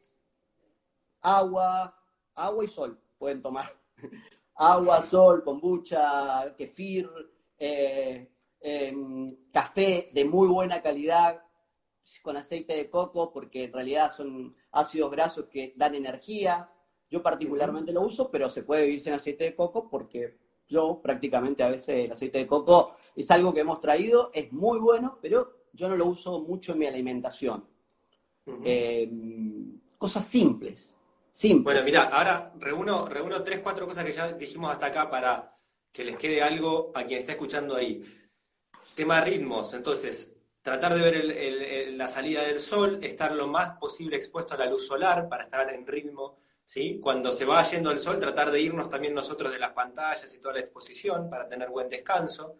B: agua, agua y sol, pueden tomar. agua, sol, kombucha, kefir, eh, em, café de muy buena calidad, con aceite de coco porque en realidad son ácidos grasos que dan energía. Yo particularmente lo uso, pero se puede vivir sin aceite de coco porque yo prácticamente a veces el aceite de coco es algo que hemos traído, es muy bueno, pero yo no lo uso mucho en mi alimentación. Eh, cosas simples, simples.
A: Bueno, mira, ahora reúno, reúno tres, cuatro cosas que ya dijimos hasta acá para que les quede algo a quien está escuchando ahí. Tema ritmos, entonces, tratar de ver la salida del sol, estar lo más posible expuesto a la luz solar para estar en ritmo, ¿sí? Cuando se va yendo el sol, tratar de irnos también nosotros de las pantallas y toda la exposición para tener buen descanso.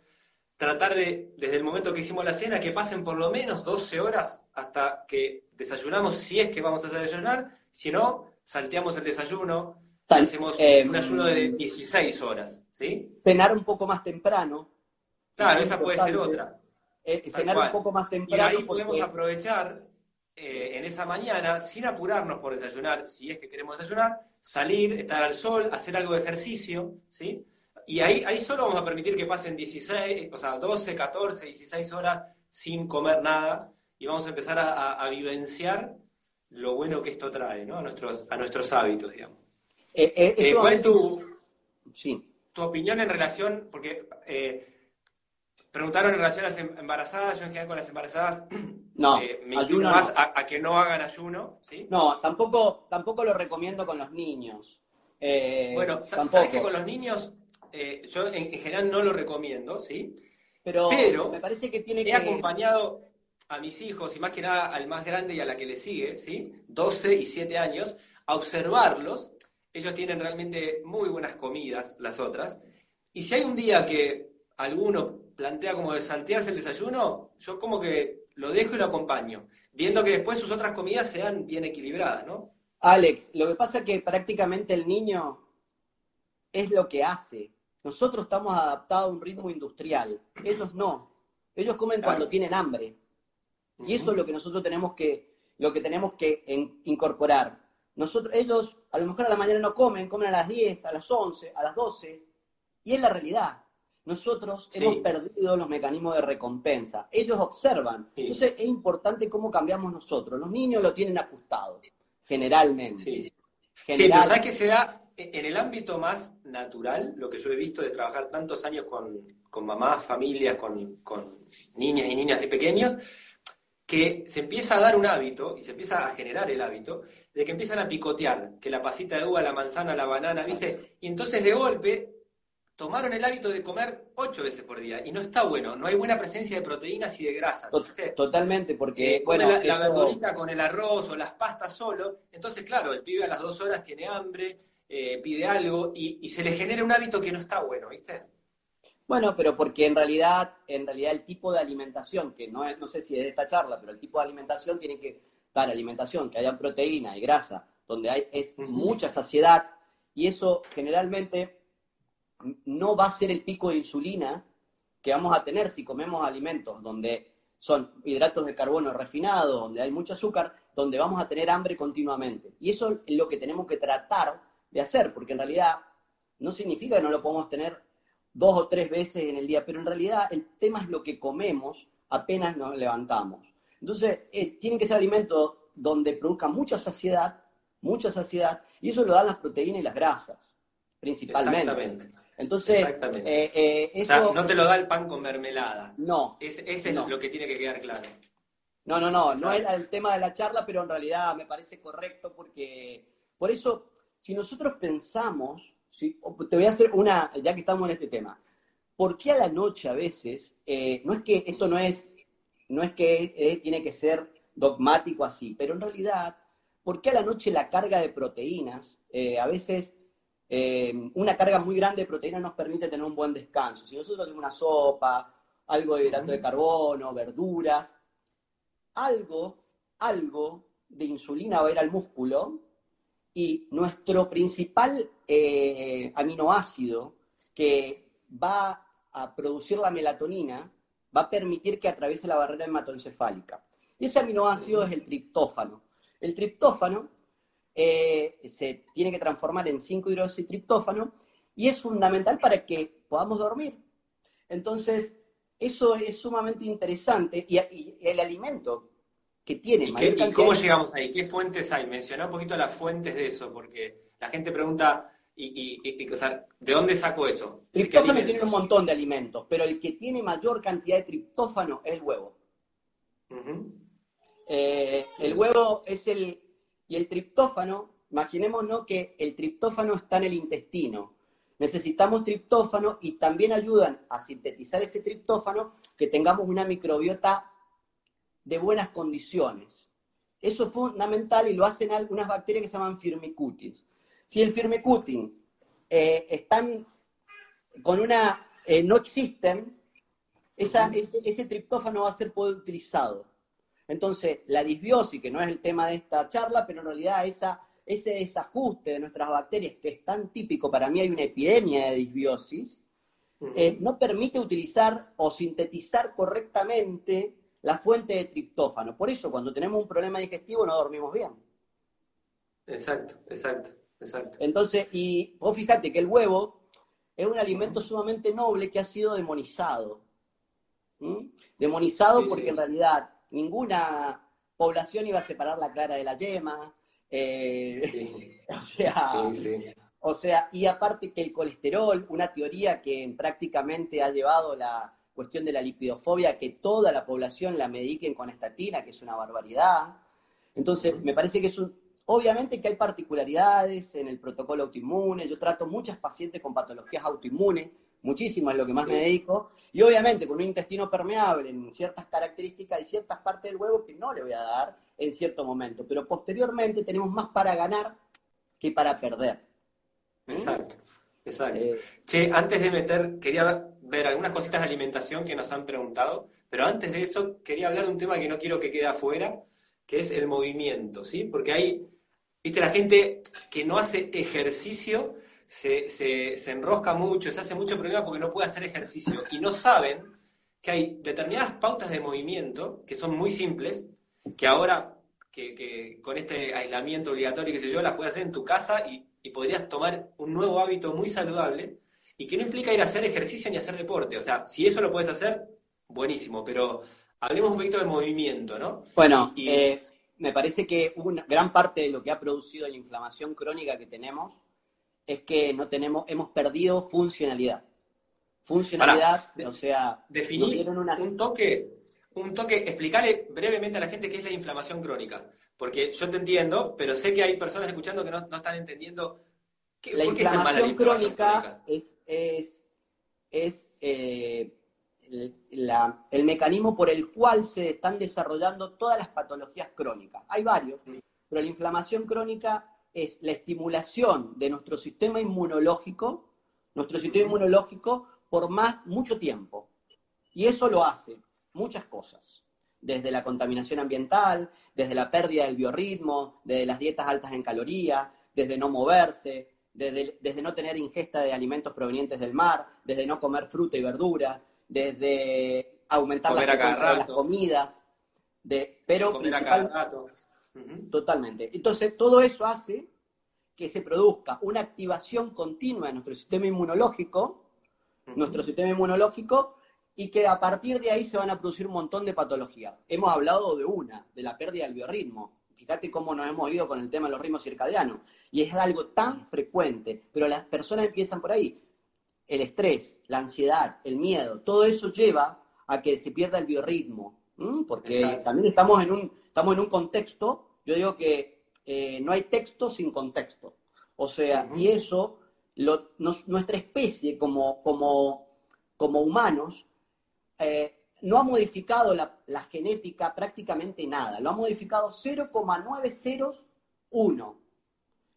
A: Tratar de, desde el momento que hicimos la cena, que pasen por lo menos 12 horas hasta que desayunamos, si es que vamos a desayunar, si no, salteamos el desayuno, hacemos
B: eh,
A: un ayuno de 16 horas, ¿sí?
B: Cenar un poco más temprano.
A: Claro, esa puede ser otra.
B: Eh, cenar un poco más temprano.
A: Y ahí podemos aprovechar eh, en esa mañana, sin apurarnos por desayunar, si es que queremos desayunar, salir, estar al sol, hacer algo de ejercicio, ¿sí? Y ahí, ahí solo vamos a permitir que pasen 16, o sea, 12, 14, 16 horas sin comer nada y vamos a empezar a, vivenciar lo bueno que esto trae ¿no? a, nuestros, a nuestros hábitos, digamos. Eh, eh, eh ¿Cuál es tu, sí. tu opinión en relación, porque preguntaron en relación a las em, embarazadas, yo en general con las embarazadas
B: no,
A: me inclino más a, que no hagan ayuno, ¿sí?
B: No, tampoco, tampoco lo recomiendo con los niños.
A: bueno, ¿sabes que con los niños eh, yo en, general no lo recomiendo, ¿sí?
B: Pero, me parece que tiene
A: he acompañado a mis hijos, y más que nada al más grande y a la que le sigue, ¿sí? 12 y 7 años, a observarlos. Ellos tienen realmente muy buenas comidas, las otras. Y si hay un día que alguno plantea como de saltearse el desayuno, yo como que lo dejo y lo acompaño, viendo que después sus otras comidas sean bien equilibradas, ¿no?
B: Alex, lo que pasa es que prácticamente el niño es lo que hace, nosotros estamos adaptados a un ritmo industrial, ellos no. Ellos comen cuando tienen hambre. Y eso es lo que nosotros tenemos que, lo que, tenemos que incorporar. Nosotros, ellos a lo mejor a la mañana no comen, comen a las 10, a las 11, a las 12, y es la realidad. Nosotros hemos perdido los mecanismos de recompensa. Ellos observan. Entonces es importante cómo cambiamos nosotros. Los niños lo tienen ajustado, generalmente.
A: Sí, sí pero ¿sabes qué se da? En el ámbito más natural, lo que yo he visto de trabajar tantos años con, mamás, familias, con, niñas y niñas y pequeños, que se empieza a dar un hábito y se empieza a generar el hábito de que empiezan a picotear, que la pasita de uva, la manzana, la banana, ¿viste? Y entonces de golpe tomaron el hábito de comer ocho veces por día y no está bueno, no hay buena presencia de proteínas y de grasas.
B: Totalmente, porque
A: eh, bueno, la, la verdurita con el arroz o las pastas solo, entonces claro, el pibe a las dos horas tiene hambre, eh, pide algo y, se le genera un hábito que no está bueno, ¿viste?
B: Bueno, pero porque en realidad, en realidad el tipo de alimentación, que no, es, no sé si es de esta charla, pero el tipo de alimentación tiene que dar alimentación, que haya proteína y grasa, donde hay es mucha saciedad, y eso generalmente no va a ser el pico de insulina que vamos a tener si comemos alimentos donde son hidratos de carbono refinados, donde hay mucho azúcar, donde vamos a tener hambre continuamente. Y eso es lo que tenemos que tratar de hacer, porque en realidad no significa que no lo podamos tener dos o tres veces en el día, pero en realidad el tema es lo que comemos apenas nos levantamos. Entonces, eh, tienen que ser alimentos donde produzcan mucha saciedad, mucha saciedad, y eso lo dan las proteínas y las grasas, principalmente.
A: Exactamente.
B: Entonces, eh, eh, eso...
A: no te lo da el pan con mermelada.
B: No.
A: ese es lo que tiene que quedar claro.
B: No, no, no, no era el tema de la charla, pero en realidad me parece correcto porque por eso si nosotros pensamos, te voy a hacer una, ya que estamos en este tema, ¿por qué a la noche a veces, eh, no es que esto no es, no es que eh, tiene que ser dogmático así, pero en realidad, ¿por qué a la noche la carga de proteínas, eh, a veces una carga muy grande de proteínas nos permite tener un buen descanso? Si nosotros tenemos una sopa, algo de hidrato de carbono, verduras, algo, algo de insulina va a ir al músculo y nuestro principal eh, aminoácido que va a producir la melatonina va a permitir que atraviese la barrera hematoencefálica. Y ese aminoácido es el triptófano. El triptófano eh, se tiene que transformar en 5-hidroxitriptófano y es fundamental para que podamos dormir. Entonces, eso es sumamente interesante y el alimento que tiene.
A: ¿Y, cómo llegamos ahí? ¿Qué fuentes hay? Menciona un poquito las fuentes de eso, porque la gente pregunta, y, ¿de dónde saco eso?
B: Triptófano tiene un montón de alimentos, pero el que tiene mayor cantidad de triptófano es el huevo. Eh, el huevo es el... Y el triptófano, imaginémonos que el triptófano está en el intestino. Necesitamos triptófano y también ayudan a sintetizar ese triptófano que tengamos una microbiota de buenas condiciones. Eso es fundamental y lo hacen algunas bacterias que se llaman firmicutins. Si el firmicutin eh, están con una, eh, no existen, esa, ese, triptófano va a ser poder utilizado. Entonces, la disbiosis, que no es el tema de esta charla, pero en realidad esa, ese desajuste de nuestras bacterias, que es tan típico, para mí hay una epidemia de disbiosis, eh, no permite utilizar o sintetizar correctamente la fuente de triptófano. Por eso, cuando tenemos un problema digestivo, no dormimos bien.
A: Exacto, exacto, exacto.
B: Entonces, y vos fíjate que el huevo es un alimento sumamente noble que ha sido demonizado. Demonizado porque en realidad ninguna población iba a separar la clara de la yema. Eh, o sea, o sea, y aparte que el colesterol, una teoría que prácticamente ha llevado la cuestión de la lipidofobia, que toda la población la mediquen con estatina, que es una barbaridad. Entonces, me parece que es un, obviamente que hay particularidades en el protocolo autoinmune, yo trato muchas pacientes con patologías autoinmunes, muchísimas es lo que más me dedico, y obviamente con un intestino permeable en ciertas características y ciertas partes del huevo que no le voy a dar en cierto momento, pero posteriormente tenemos más para ganar que para perder.
A: Exacto, exacto. Eh, che, antes de meter, quería ver algunas cositas de alimentación que nos han preguntado, pero antes de eso quería hablar de un tema que no quiero que quede afuera, que es el movimiento, ¿sí? Porque hay, viste, la gente que no hace ejercicio se, se enrosca mucho, se hace mucho problema porque no puede hacer ejercicio y no saben que hay determinadas pautas de movimiento que son muy simples, que ahora que, con este aislamiento obligatorio, qué sé yo, las puedes hacer en tu casa y, podrías tomar un nuevo hábito muy saludable y que no implica ir a hacer ejercicio ni hacer deporte. O sea, si eso lo puedes hacer, buenísimo, pero hablemos un poquito de movimiento, ¿no?
B: Bueno, eh, me parece que una gran parte de lo que ha producido la inflamación crónica que tenemos es que no tenemos, hemos perdido funcionalidad. Funcionalidad, o sea,
A: definir un toque un toque, explicarle brevemente a la gente qué es la inflamación crónica. Porque yo te entiendo, pero sé que hay personas escuchando que no, están entendiendo
B: la, inflamación crónica, es, es, eh, el, mecanismo por el cual se están desarrollando todas las patologías crónicas. Hay varios, pero la inflamación crónica es la estimulación de nuestro sistema inmunológico, nuestro sistema inmunológico por más mucho tiempo. Y eso lo hace muchas cosas, desde la contaminación ambiental, desde la pérdida del biorritmo, desde las dietas altas en calorías, desde no moverse, desde, no tener ingesta de alimentos provenientes del mar, desde no comer fruta y verdura, desde aumentar la frecuencia de las comidas, de, pero
A: comer a
B: Totalmente. Entonces, todo eso hace que se produzca una activación continua de nuestro sistema inmunológico, nuestro sistema inmunológico y que a partir de ahí se van a producir un montón de patologías. Hemos hablado de una, de la pérdida del biorritmo. Fíjate cómo nos hemos ido con el tema de los ritmos circadianos. Y es algo tan frecuente, pero las personas empiezan por ahí. El estrés, la ansiedad, el miedo, todo eso lleva a que se pierda el biorritmo. Porque también estamos en, un, estamos en un contexto, yo digo que eh, no hay texto sin contexto. O sea, y eso, nuestra especie como, como, como humanos, eh, no ha modificado la, genética prácticamente nada, lo ha modificado 0,901.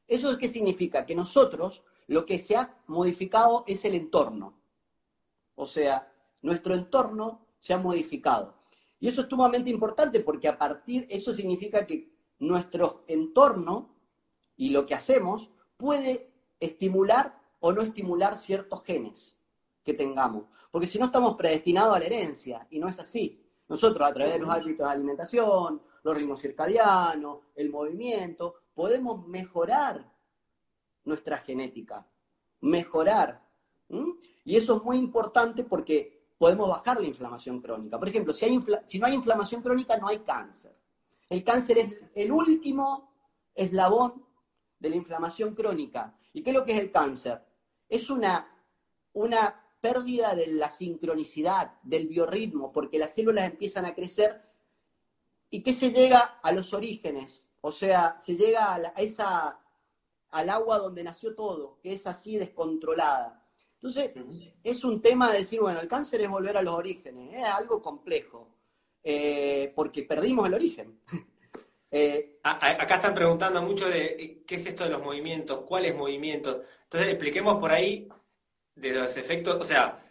B: ¿Eso qué significa? Que nosotros lo que se ha modificado es el entorno. O sea, nuestro entorno se ha modificado. Y eso es sumamente importante porque a partir, eso significa que nuestro entorno y lo que hacemos puede estimular o no estimular ciertos genes que tengamos. Porque si no estamos predestinados a la herencia, y no es así. Nosotros, a través de los hábitos de alimentación, los ritmos circadianos, el movimiento, podemos mejorar nuestra genética, mejorar. Y eso es muy importante porque podemos bajar la inflamación crónica. Por ejemplo, si, si no hay inflamación crónica, no hay cáncer. El cáncer es el último eslabón de la inflamación crónica. ¿Y qué es lo que es el cáncer? Es una, una pérdida de la sincronicidad, del biorritmo, porque las células empiezan a crecer y que se llega a los orígenes, o sea, se llega a, esa, al agua donde nació todo, que es así descontrolada. Entonces, es un tema de decir, bueno, el cáncer es volver a los orígenes, es algo complejo, eh, porque perdimos el origen.
A: Eh, acá están preguntando mucho de eh, qué es esto de los movimientos, cuáles movimientos. Entonces, expliquemos por ahí de los efectos, o sea,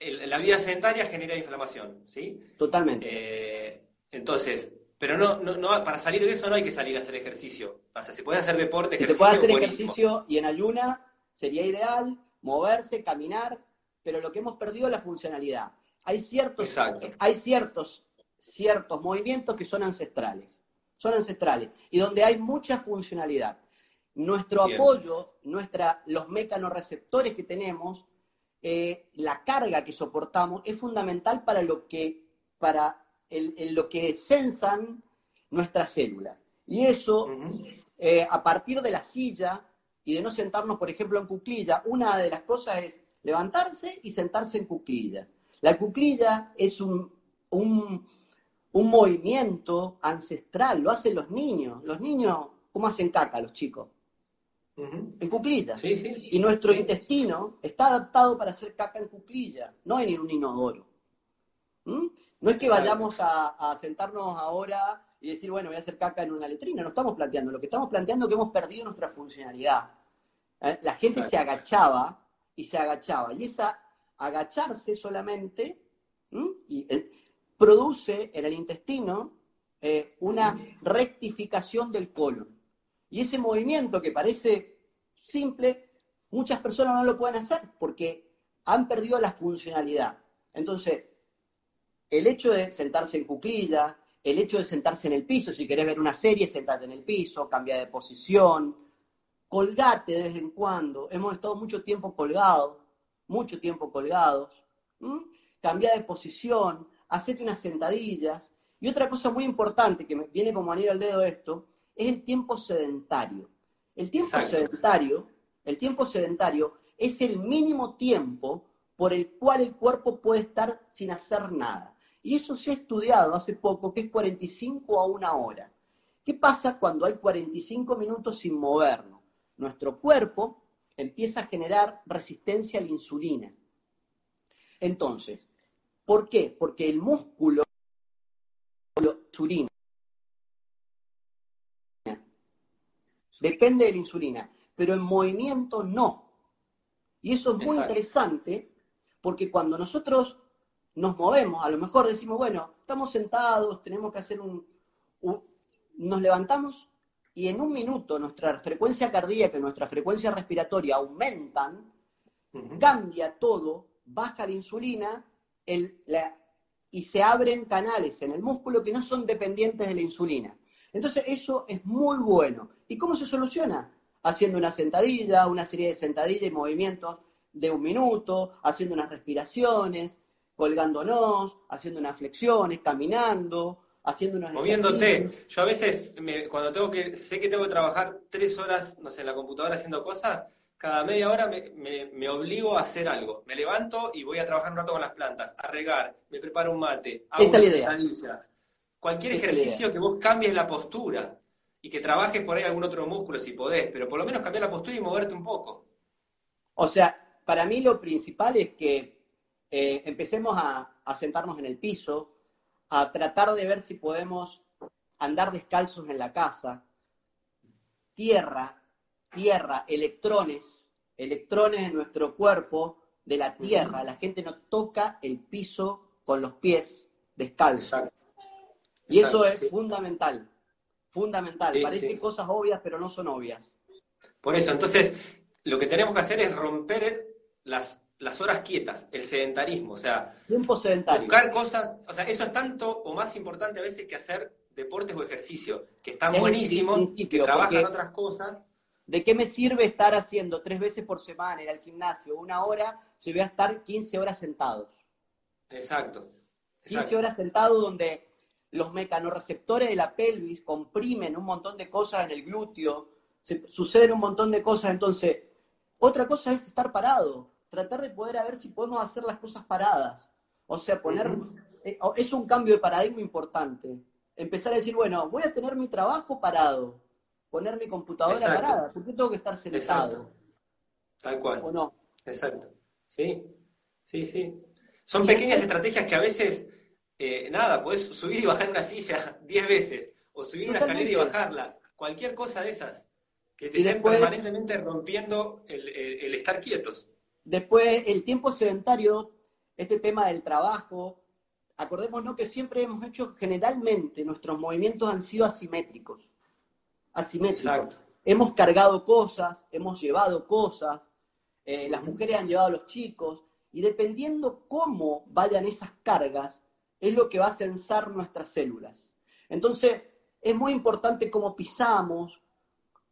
A: la vida sedentaria genera inflamación, ¿sí?
B: Totalmente.
A: Eh, entonces, pero no, no, para salir de eso no hay que salir a hacer ejercicio. O sea, se puede hacer deporte, ejercicio.
B: se puede hacer ejercicio y en ayuna sería ideal moverse, caminar, pero lo que hemos perdido es la funcionalidad. Hay ciertos, hay ciertos, ciertos movimientos que son ancestrales. Son ancestrales. Y donde hay mucha funcionalidad. Nuestro apoyo, nuestra, los mecanorreceptores que tenemos, eh, la carga que soportamos es fundamental para lo que, para lo que sensan nuestras células. Y eso, eh, a partir de la silla y de no sentarnos, por ejemplo, en cuclilla, una de las cosas es levantarse y sentarse en cuclilla. La cuclilla es un, un, movimiento ancestral, lo hacen los niños. Los niños, ¿cómo hacen caca los chicos? En cuclilla. Y nuestro intestino está adaptado para hacer caca en cuclilla, no en un inodoro. ¿Mm? No es que vayamos a, sentarnos ahora y decir, bueno, voy a hacer caca en una letrina. No estamos planteando. Lo que estamos planteando es que hemos perdido nuestra funcionalidad. ¿Eh? La gente se agachaba y se agachaba. Y esa agacharse solamente y, eh, produce en el intestino eh, una rectificación del colon. Y ese movimiento que parece simple, muchas personas no lo pueden hacer porque han perdido la funcionalidad. Entonces, el hecho de sentarse en cuclilla, el hecho de sentarse en el piso, si querés ver una serie, sentate en el piso, cambia de posición, colgate de vez en cuando. Hemos estado mucho tiempo colgados, mucho tiempo colgados. Cambia de posición, hacete unas sentadillas. Y otra cosa muy importante que me viene como anillo al dedo esto, es el tiempo sedentario. El tiempo sedentario, el tiempo sedentario es el mínimo tiempo por el cual el cuerpo puede estar sin hacer nada. Y eso se ha estudiado hace poco, que es 45 a una hora. ¿Qué pasa cuando hay 45 minutos sin movernos? Nuestro cuerpo empieza a generar resistencia a la insulina. Entonces, ¿por qué? Porque el músculo, insulina, depende de la insulina, pero el movimiento no. Y eso es muy interesante porque cuando nosotros nos movemos, a lo mejor decimos, bueno, estamos sentados, tenemos que hacer un, nos levantamos y en un minuto nuestra frecuencia cardíaca y nuestra frecuencia respiratoria aumentan, cambia todo, baja la insulina y se abren canales en el músculo que no son dependientes de la insulina. Entonces eso es muy bueno. ¿Y cómo se soluciona? Haciendo una sentadilla, una serie de sentadillas y movimientos de un minuto, haciendo unas respiraciones, colgándonos, haciendo unas flexiones, caminando, haciendo unas...
A: Moviéndote. Yo a veces, cuando tengo que, sé que tengo que trabajar tres horas, no sé, en la computadora haciendo cosas, cada media hora me, obligo a hacer algo. Me levanto y voy a trabajar un rato con las plantas, a regar, me preparo un mate, hago
B: Esa una idea.
A: Cualquier ejercicio que vos cambies la postura y que trabajes por ahí algún otro músculo si podés, pero por lo menos cambiar la postura y moverte un poco.
B: O sea, para mí lo principal es que eh, empecemos a, sentarnos en el piso, a tratar de ver si podemos andar descalzos en la casa, tierra, tierra, electrones, electrones en nuestro cuerpo de la tierra. La gente no toca el piso con los pies descalzos. Y eso es fundamental, fundamental. Parecen cosas obvias, pero no son obvias.
A: Por eso, entonces, lo que tenemos que hacer es romper las, las horas quietas, el sedentarismo, o sea,
B: tiempo sedentario.
A: buscar cosas, o sea, eso es tanto o más importante a veces que hacer deportes o ejercicio, que están buenísimos, que trabajan otras cosas.
B: ¿De qué me sirve estar haciendo tres veces por semana ir al gimnasio una hora si voy a estar 15 horas sentados?
A: Exacto.
B: 15 horas sentados donde los mecanorreceptores de la pelvis comprimen un montón de cosas en el glúteo, se, suceden un montón de cosas, entonces, otra cosa es estar parado tratar de poder a ver si podemos hacer las cosas paradas. O sea, poner, eh, es un cambio de paradigma importante. Empezar a decir, bueno, voy a tener mi trabajo parado, poner mi computadora parada, ¿por qué tengo que estar sentado?
A: Tal cual. ¿O no? Exacto. Sí, sí, sí. Son pequeñas estrategias que a veces, eh, nada, puedes subir y bajar una silla diez veces, o subir una escalera y bajarla, cualquier cosa de esas, que te estén permanentemente rompiendo el estar quietos.
B: Después, el tiempo sedentario este tema del trabajo, acordémonos que siempre hemos hecho, generalmente, nuestros movimientos han sido asimétricos. Asimétricos. Hemos cargado cosas, hemos llevado cosas, eh, las mujeres han llevado a los chicos, y dependiendo cómo vayan esas cargas, es lo que va a censar nuestras células. Entonces, es muy importante cómo pisamos,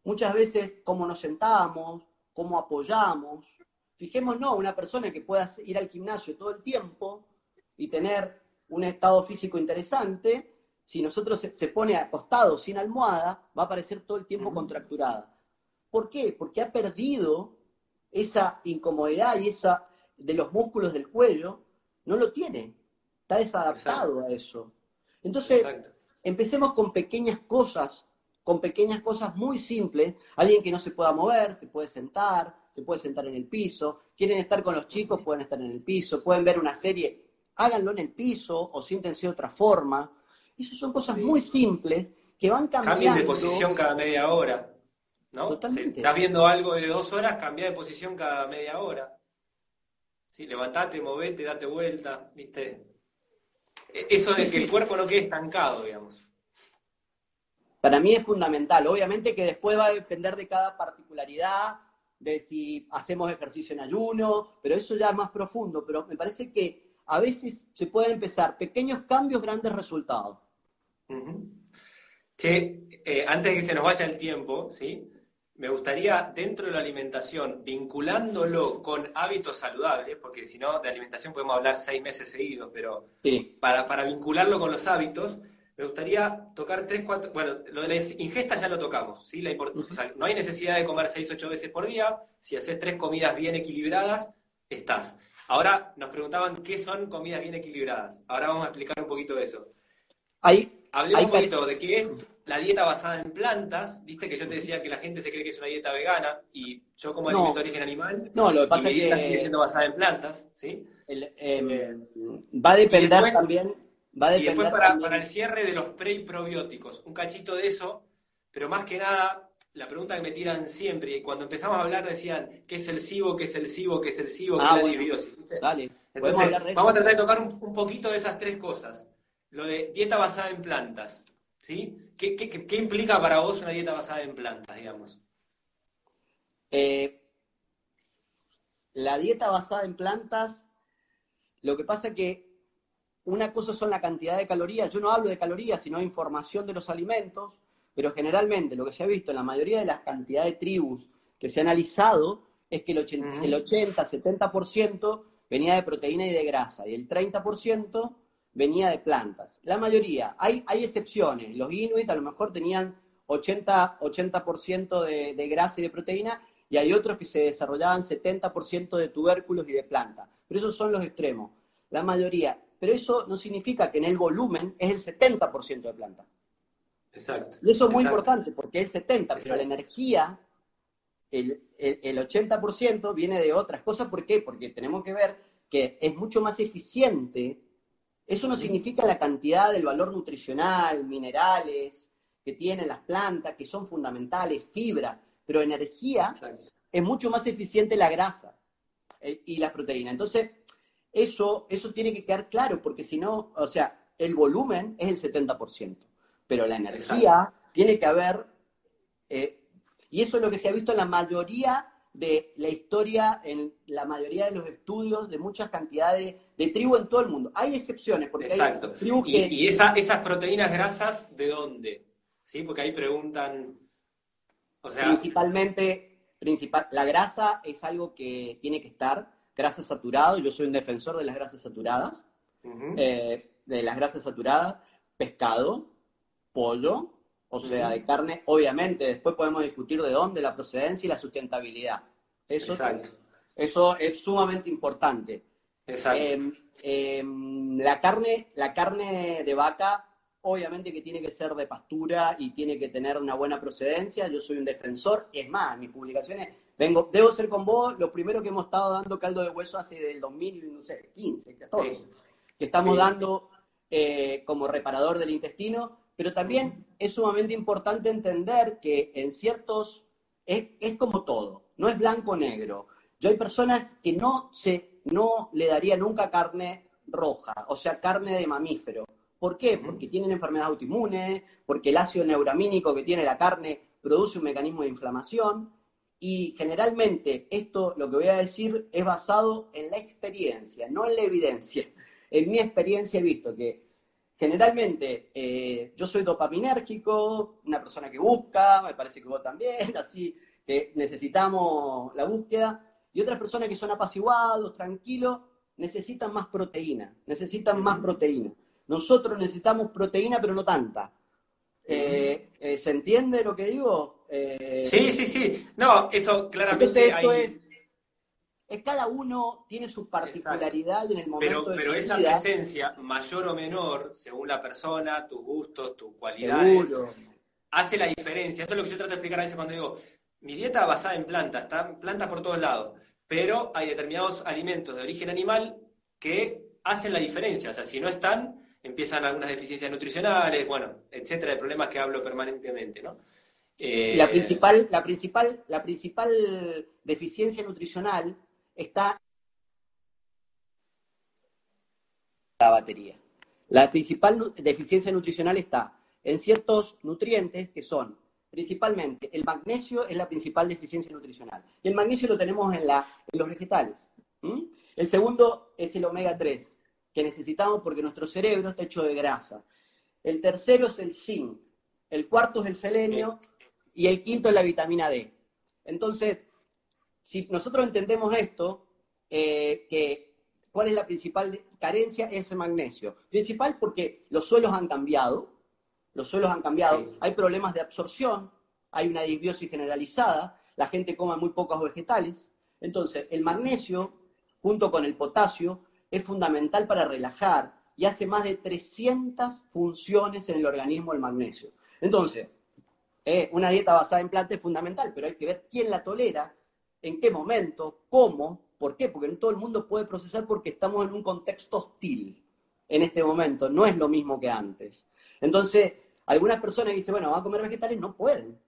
B: muchas veces cómo nos sentamos, cómo apoyamos. Fijémonos, una persona que pueda ir al gimnasio todo el tiempo y tener un estado físico interesante, si nosotros se, pone acostado sin almohada, va a parecer todo el tiempo contracturada. ¿Por qué? Porque ha perdido esa incomodidad y esa de los músculos del cuello, no lo tiene. Está desadaptado a eso. Entonces, empecemos con pequeñas cosas, con pequeñas cosas muy simples. Alguien que no se pueda mover, se puede sentar, se puede sentar en el piso. Quieren estar con los chicos, pueden estar en el piso. Pueden ver una serie, háganlo en el piso o siéntense de otra forma. Esas son cosas muy simples que van cambiando.
A: Cambien de posición cada media hora. ¿no? Totalmente. estás viendo algo de dos horas, cambia de posición cada media hora. Sí, levantate, movete, date vuelta, ¿viste? Eso de que el cuerpo no quede estancado, digamos.
B: Para mí es fundamental. Obviamente que después va a depender de cada particularidad, de si hacemos ejercicio en ayuno, pero eso ya es más profundo. Pero me parece que a veces se pueden empezar pequeños cambios, grandes resultados.
A: Che, eh, antes de que se nos vaya el tiempo, ¿sí? Me gustaría dentro de la alimentación, vinculándolo con hábitos saludables, porque si no, de alimentación podemos hablar seis meses seguidos, pero para, para vincularlo con los hábitos, me gustaría tocar tres, cuatro, bueno, lo de la ingesta ya lo tocamos, ¿sí? La no hay necesidad de comer seis, ocho veces por día, si haces tres comidas bien equilibradas, estás. Ahora nos preguntaban qué son comidas bien equilibradas. Ahora vamos a explicar un poquito de eso.
B: Ahí,
A: Hablemos un poquito de qué es la dieta basada en plantas, viste que yo te decía que la gente se cree que es una dieta vegana y yo como alimento de origen animal,
B: no, lo que pasa
A: mi dieta sigue siendo basada en plantas, ¿sí?
B: Em, eh, va a depender también, va a depender
A: y después para, para, el cierre de los pre y probióticos, un cachito de eso, pero más que nada la pregunta que me tiran siempre y cuando empezamos a hablar decían qué es el SIBO, qué es el SIBO, qué es el SIBO, qué es la disbiosis.
B: Dale.
A: Entonces, vamos a tratar de tocar un poquito de esas tres cosas. Lo de dieta basada en plantas, ¿sí? ¿Qué, implica para vos una dieta basada en plantas, digamos?
B: Eh, la dieta basada en plantas, lo que pasa es que una cosa son la cantidad de calorías, yo no hablo de calorías, sino de información de los alimentos, pero generalmente lo que se ha visto en la mayoría de las cantidades de tribus que se ha analizado es que el 80, el 80 70% venía de proteína y de grasa, y el 30% venía de plantas. La mayoría, hay, hay excepciones. Los inuit a lo mejor tenían 80%, 80 de, de grasa y de proteína, y hay otros que se desarrollaban 70% de tubérculos y de planta. Pero esos son los extremos. La mayoría. Pero eso no significa que en el volumen es el 70% de planta.
A: Exacto.
B: Y eso es muy importante porque es el 70%, pero la energía, el, el, el 80% viene de otras cosas. ¿Por qué? Porque tenemos que ver que es mucho más eficiente eso no significa la cantidad del valor nutricional, minerales que tienen las plantas, que son fundamentales, fibra, pero energía es mucho más eficiente la grasa eh, y la proteína. Entonces, eso, eso tiene que quedar claro, porque si no, o sea, el volumen es el 70%, pero la energía tiene que haber, eh, y eso es lo que se ha visto en la mayoría de la historia en la mayoría de los estudios de muchas cantidades de tribu en todo el mundo. Hay excepciones, porque
A: Exacto. ¿Y, esas proteínas grasas de dónde? ¿Sí? Porque ahí preguntan... O sea...
B: Principalmente, principal, la grasa es algo que tiene que estar, grasa saturada, yo soy un defensor de las grasas saturadas, eh, de las grasas saturadas, pescado, pollo, o sea, de carne, obviamente, después podemos discutir de dónde, la procedencia y la sustentabilidad. Eso, Exacto. eso es sumamente importante.
A: Exacto.
B: Em, em, la, carne, la carne de vaca, obviamente que tiene que ser de pastura y tiene que tener una buena procedencia. Yo soy un defensor. Es más, mis publicaciones, vengo, debo ser con vos, lo primero que hemos estado dando caldo de hueso hace del 2015, 14, que estamos dando eh, como reparador del intestino pero también es sumamente importante entender que en ciertos, es, como todo, no es blanco-negro. Yo hay personas que no, se, no le daría nunca carne roja, o sea, carne de mamífero. ¿Por qué? Porque tienen enfermedades autoinmunes, porque el ácido neuramínico que tiene la carne produce un mecanismo de inflamación. Y generalmente esto, lo que voy a decir, es basado en la experiencia, no en la evidencia. En mi experiencia he visto que generalmente eh, yo soy dopaminérgico, una persona que busca, me parece que vos también, así que necesitamos la búsqueda, y otras personas que son apaciguados, tranquilos, necesitan más proteína, necesitan más proteína. Nosotros necesitamos proteína, pero no tanta. Eh, eh, ¿Se entiende lo que digo?
A: sí, sí, sí. No, eso claramente.
B: esto es, es, cada uno tiene su particularidad en el momento
A: pero, Pero esa presencia, mayor o menor, según la persona, tus gustos, tus cualidades, hace la diferencia. Eso es lo que yo trato de explicar a veces cuando digo, mi dieta basada en plantas, están plantas por todos lados, pero hay determinados alimentos de origen animal que hacen la diferencia. O sea, si no están, empiezan algunas deficiencias nutricionales, bueno, etcétera, de problemas que hablo permanentemente, ¿no?
B: Eh, la, principal, la, principal, la principal deficiencia nutricional está la batería. La principal deficiencia nutricional está en ciertos nutrientes que son principalmente el magnesio es la principal deficiencia nutricional. Y el magnesio lo tenemos en, la, en los vegetales. El segundo es el omega 3, que necesitamos porque nuestro cerebro está hecho de grasa. El tercero es el zinc. El cuarto es el selenio y el quinto es la vitamina D. Entonces, si nosotros entendemos esto, eh, que ¿cuál es la principal carencia? Es el magnesio. Principal porque los suelos han cambiado, los suelos han cambiado, hay problemas de absorción, hay una disbiosis generalizada, la gente come muy pocos vegetales. Entonces, el magnesio, junto con el potasio, es fundamental para relajar y hace más de 300 funciones en el organismo el magnesio. Entonces, eh, una dieta basada en plantas es fundamental, pero hay que ver quién la tolera, en qué momento, cómo, por qué, porque no todo el mundo puede procesar porque estamos en un contexto hostil en este momento, no es lo mismo que antes. Entonces, algunas personas dicen, bueno, van a comer vegetales, no pueden.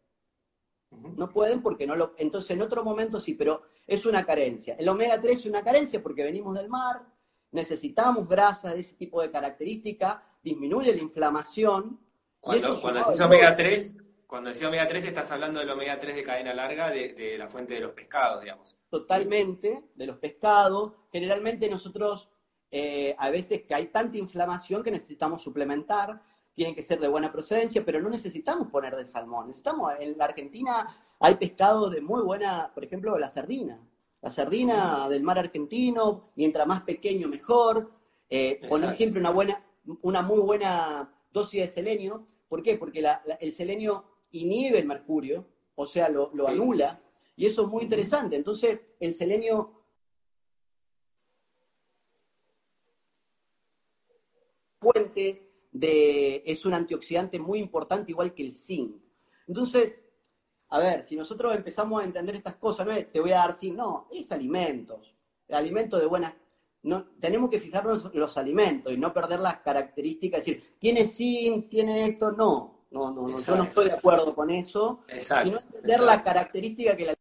B: No pueden porque no lo... Entonces, en otro momento sí, pero es una carencia. El omega 3 es una carencia porque venimos del mar, necesitamos grasa de ese tipo de característica, disminuye la inflamación.
A: Cuando, cuando decís omega 3, cuando decís omega 3 estás hablando del omega 3 de cadena larga de, la fuente de los pescados, digamos.
B: Totalmente, de los pescados. Generalmente nosotros, eh, a veces que hay tanta inflamación que necesitamos suplementar, tienen que ser de buena procedencia, pero no necesitamos poner del salmón. Necesitamos, en la Argentina hay pescado de muy buena, por ejemplo, la sardina. La sardina del mar argentino, mientras más pequeño mejor. Eh, poner siempre una buena, una muy buena dosis de selenio. ¿Por qué? Porque el selenio inhibe el mercurio, o sea, lo, anula, y eso es muy interesante. Entonces, el selenio puente de, es un antioxidante muy importante, igual que el zinc. Entonces, a ver, si nosotros empezamos a entender estas cosas, no es, te voy a dar zinc, no, es alimentos, alimentos de buenas... No, tenemos que fijarnos en los alimentos y no perder las características, decir, tiene zinc, tiene esto, no, no, no, no yo no estoy de acuerdo con eso,
A: exacto,
B: sino entender la característica que la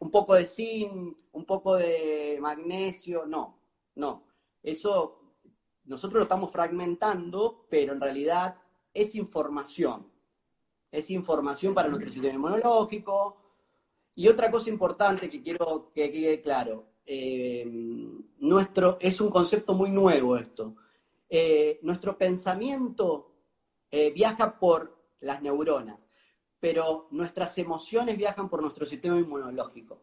B: un poco de zinc, un poco de magnesio, no, no. Eso nosotros lo estamos fragmentando, pero en realidad es información. Es información para nuestro sistema inmunológico. Y otra cosa importante que quiero que quede claro, eh, nuestro, es un concepto muy nuevo esto. Eh, nuestro pensamiento eh, viaja por las neuronas, pero nuestras emociones viajan por nuestro sistema inmunológico.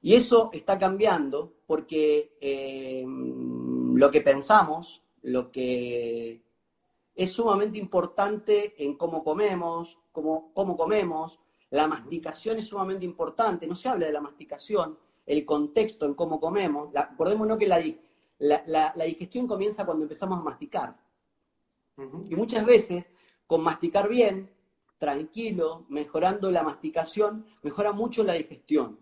B: Y eso está cambiando porque lo que pensamos, lo que es sumamente importante en cómo comemos, cómo, cómo comemos, la masticación es sumamente importante, no se habla de la masticación, el contexto en cómo comemos, la, acordémonos que la, la, la, digestión comienza cuando empezamos a masticar. Y muchas veces, con masticar bien, tranquilo, mejorando la masticación, mejora mucho la digestión.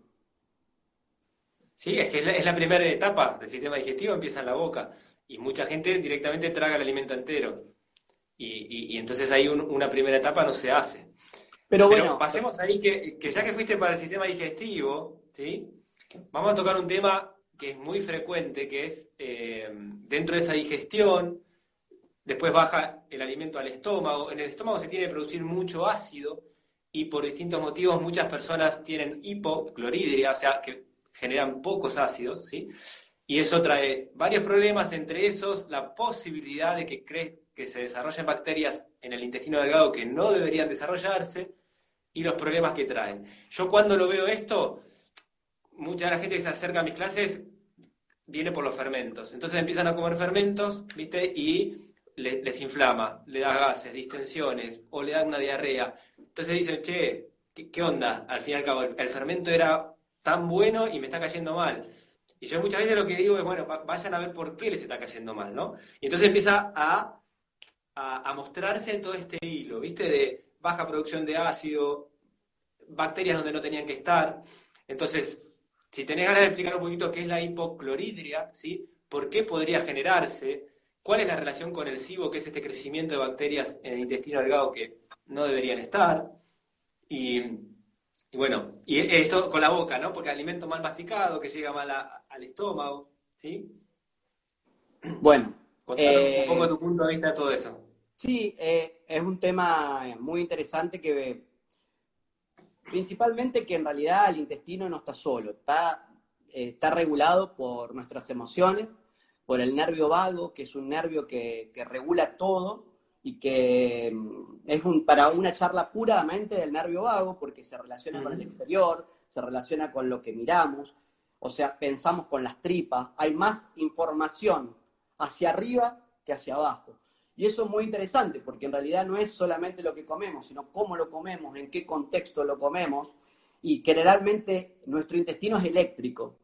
A: Sí, es que es la, primera etapa del sistema digestivo, empieza en la boca. Y mucha gente directamente traga el alimento entero. Y, entonces ahí una primera etapa no se hace. Pero bueno. pasemos ahí que, ya que fuiste para el sistema digestivo, ¿sí? Vamos a tocar un tema que es muy frecuente, que es eh, dentro de esa digestión, después baja el alimento al estómago. En el estómago se tiene que producir mucho ácido y por distintos motivos muchas personas tienen hipocloridria, o sea, que generan pocos ácidos, ¿sí? Y eso trae varios problemas, entre esos la posibilidad de que, que se desarrollen bacterias en el intestino delgado que no deberían desarrollarse y los problemas que traen. Yo cuando lo veo esto, mucha de la gente que se acerca a mis clases viene por los fermentos. Entonces empiezan a comer fermentos, ¿viste? Y les inflama, le da gases, distensiones o le da una diarrea. Entonces dicen, che, ¿qué, onda? Al fin y al cabo, el fermento era tan bueno y me está cayendo mal. Y yo muchas veces lo que digo es, bueno, vayan a ver por qué les está cayendo mal, ¿no? Y entonces empieza a, a, mostrarse en todo este hilo, ¿viste? De baja producción de ácido, bacterias donde no tenían que estar. Entonces, si tenés ganas de explicar un poquito qué es la hipocloridria, ¿sí? ¿Por qué podría generarse? ¿Cuál es la relación con el SIBO, que es este crecimiento de bacterias en el intestino delgado que no deberían estar? Y y bueno, y esto con la boca, ¿no? Porque alimento mal masticado, que llega mal al estómago, ¿sí?
B: Bueno.
A: Contar un poco tu punto de vista de todo eso.
B: Sí, eh, es un tema muy interesante que principalmente que en realidad el intestino no está solo, está, eh, está regulado por nuestras emociones, por el nervio vago, que es un nervio que, que regula todo, y que mm, es un, para una charla puramente del nervio vago, porque se relaciona con el exterior, se relaciona con lo que miramos, o sea, pensamos con las tripas, hay más información hacia arriba que hacia abajo. Y eso es muy interesante, porque en realidad no es solamente lo que comemos, sino cómo lo comemos, en qué contexto lo comemos, y generalmente nuestro intestino es eléctrico,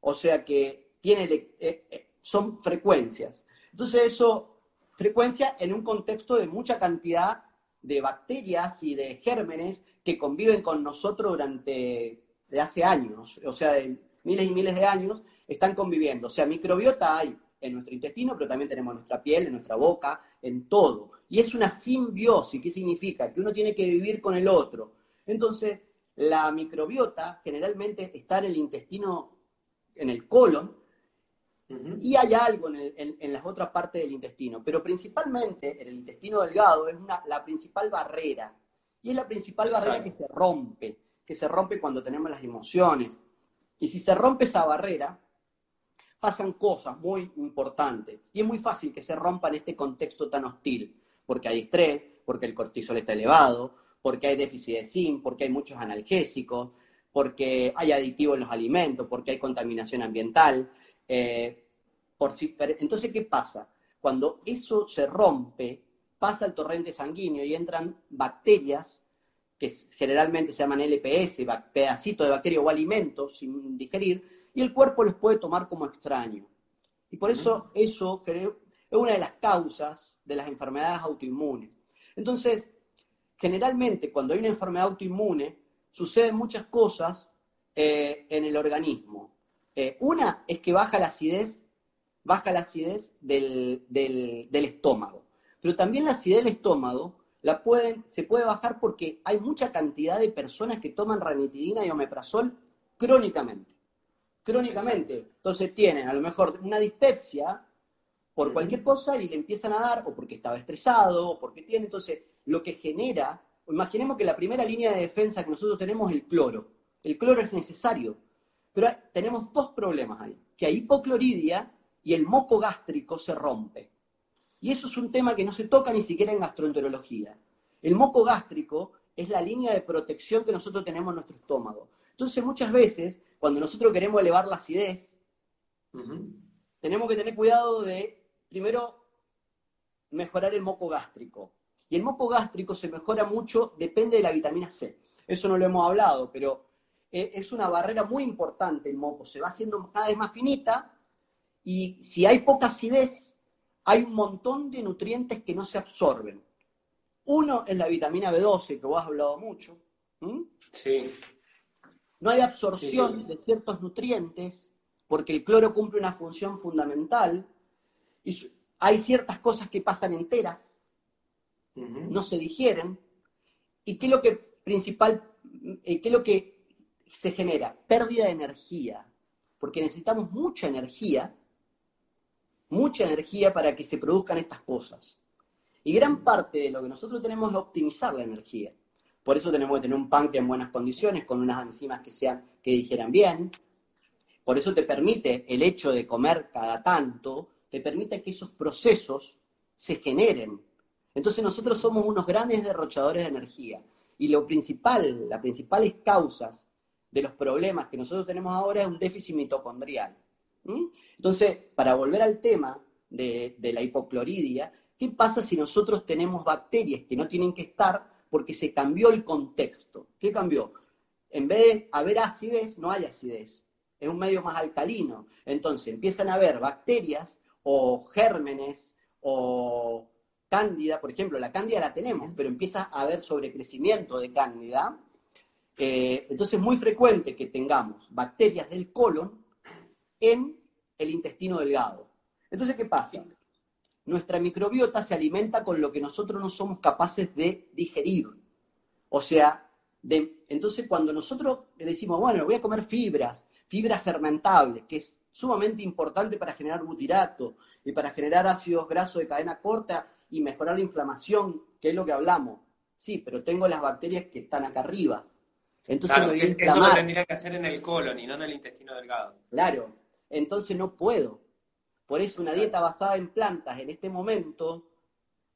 B: o sea que tiene, eh, eh, son frecuencias. Entonces eso frecuencia en un contexto de mucha cantidad de bacterias y de gérmenes que conviven con nosotros durante de hace años, o sea, de miles y miles de años, están conviviendo. O sea, microbiota hay en nuestro intestino, pero también tenemos en nuestra piel, en nuestra boca, en todo. Y es una simbiosis, ¿qué significa? Que uno tiene que vivir con el otro. Entonces, la microbiota generalmente está en el intestino, en el colon, y hay algo en, las otras partes del intestino, pero principalmente en el intestino delgado es la principal barrera. Y es la principal barrera que se rompe, que se rompe cuando tenemos las emociones. Y si se rompe esa barrera, pasan cosas muy importantes. Y es muy fácil que se rompa en este contexto tan hostil, porque hay estrés, porque el cortisol está elevado, porque hay déficit de zinc, porque hay muchos analgésicos, porque hay aditivos en los alimentos, porque hay contaminación ambiental, eh, entonces, ¿qué pasa? Cuando eso se rompe, pasa el torrente sanguíneo y entran bacterias que generalmente se llaman LPS, pedacitos de bacteria o alimentos sin digerir, y el cuerpo los puede tomar como extraño. Y por eso eso es una de las causas de las enfermedades autoinmunes. Entonces, generalmente cuando hay una enfermedad autoinmune, suceden muchas cosas eh, en el organismo. Eh, una es que baja la acidez, baja la acidez del, estómago. Pero también la acidez del estómago se puede bajar porque hay mucha cantidad de personas que toman ranitidina y omeprazol crónicamente. Crónicamente. Entonces tienen a lo mejor una dispepsia por cualquier cosa y le empiezan a dar, o porque estaba estresado, o porque tiene. Entonces, lo que genera, imaginemos que la primera línea de defensa que nosotros tenemos es el cloro. El cloro es necesario pero tenemos dos problemas ahí, que hay hipocloridia y el moco gástrico se rompe. Y eso es un tema que no se toca ni siquiera en gastroenterología. El moco gástrico es la línea de protección que nosotros tenemos en nuestro estómago. Entonces, muchas veces, cuando nosotros queremos elevar la acidez, tenemos que tener cuidado de, primero, mejorar el moco gástrico. Y el moco gástrico se mejora mucho, depende de la vitamina C. Eso no lo hemos hablado, pero eh, es una barrera muy importante el moco, se va haciendo cada vez más finita y si hay poca acidez, hay un montón de nutrientes que no se absorben. Uno es la vitamina B12, que vos has hablado mucho.
A: Sí.
B: No hay absorción de ciertos nutrientes porque el cloro cumple una función fundamental. Y hay ciertas cosas que pasan enteras, no se digieren. ¿Y qué es lo que principal, eh, qué es lo que se genera? Pérdida de energía, porque necesitamos mucha energía, mucha energía para que se produzcan estas cosas. Y gran parte de lo que nosotros tenemos es optimizar la energía. Por eso tenemos que tener un páncreas en buenas condiciones, con unas enzimas que, sean, que digieran bien. Por eso te permite el hecho de comer cada tanto, te permite que esos procesos se generen. Entonces nosotros somos unos grandes derrochadores de energía. Y lo principal, las principales causas de los problemas que nosotros tenemos ahora es un déficit mitocondrial. Entonces, para volver al tema de, de la hipocloridia, ¿qué pasa si nosotros tenemos bacterias que no tienen que estar porque se cambió el contexto? ¿Qué cambió? En vez de haber acidez, no hay acidez. Es un medio más alcalino. Entonces empiezan a haber bacterias o gérmenes o cándida, por ejemplo, la cándida la tenemos, pero empieza a haber sobrecrecimiento de cándida. Eh, entonces es muy frecuente que tengamos bacterias del colon en el intestino delgado. Entonces, ¿qué pasa? Nuestra microbiota se alimenta con lo que nosotros no somos capaces de digerir. O sea, entonces cuando nosotros decimos, bueno, voy a comer fibras, fibras fermentables, que es sumamente importante para generar butirato y para generar ácidos grasos de cadena corta y mejorar la inflamación, que es lo que hablamos. Sí, pero tengo las bacterias que están acá arriba.
A: Entonces claro, eso lo tendría que hacer en el colon y no en el intestino delgado.
B: Claro, entonces no puedo. Por eso una dieta basada en plantas en este momento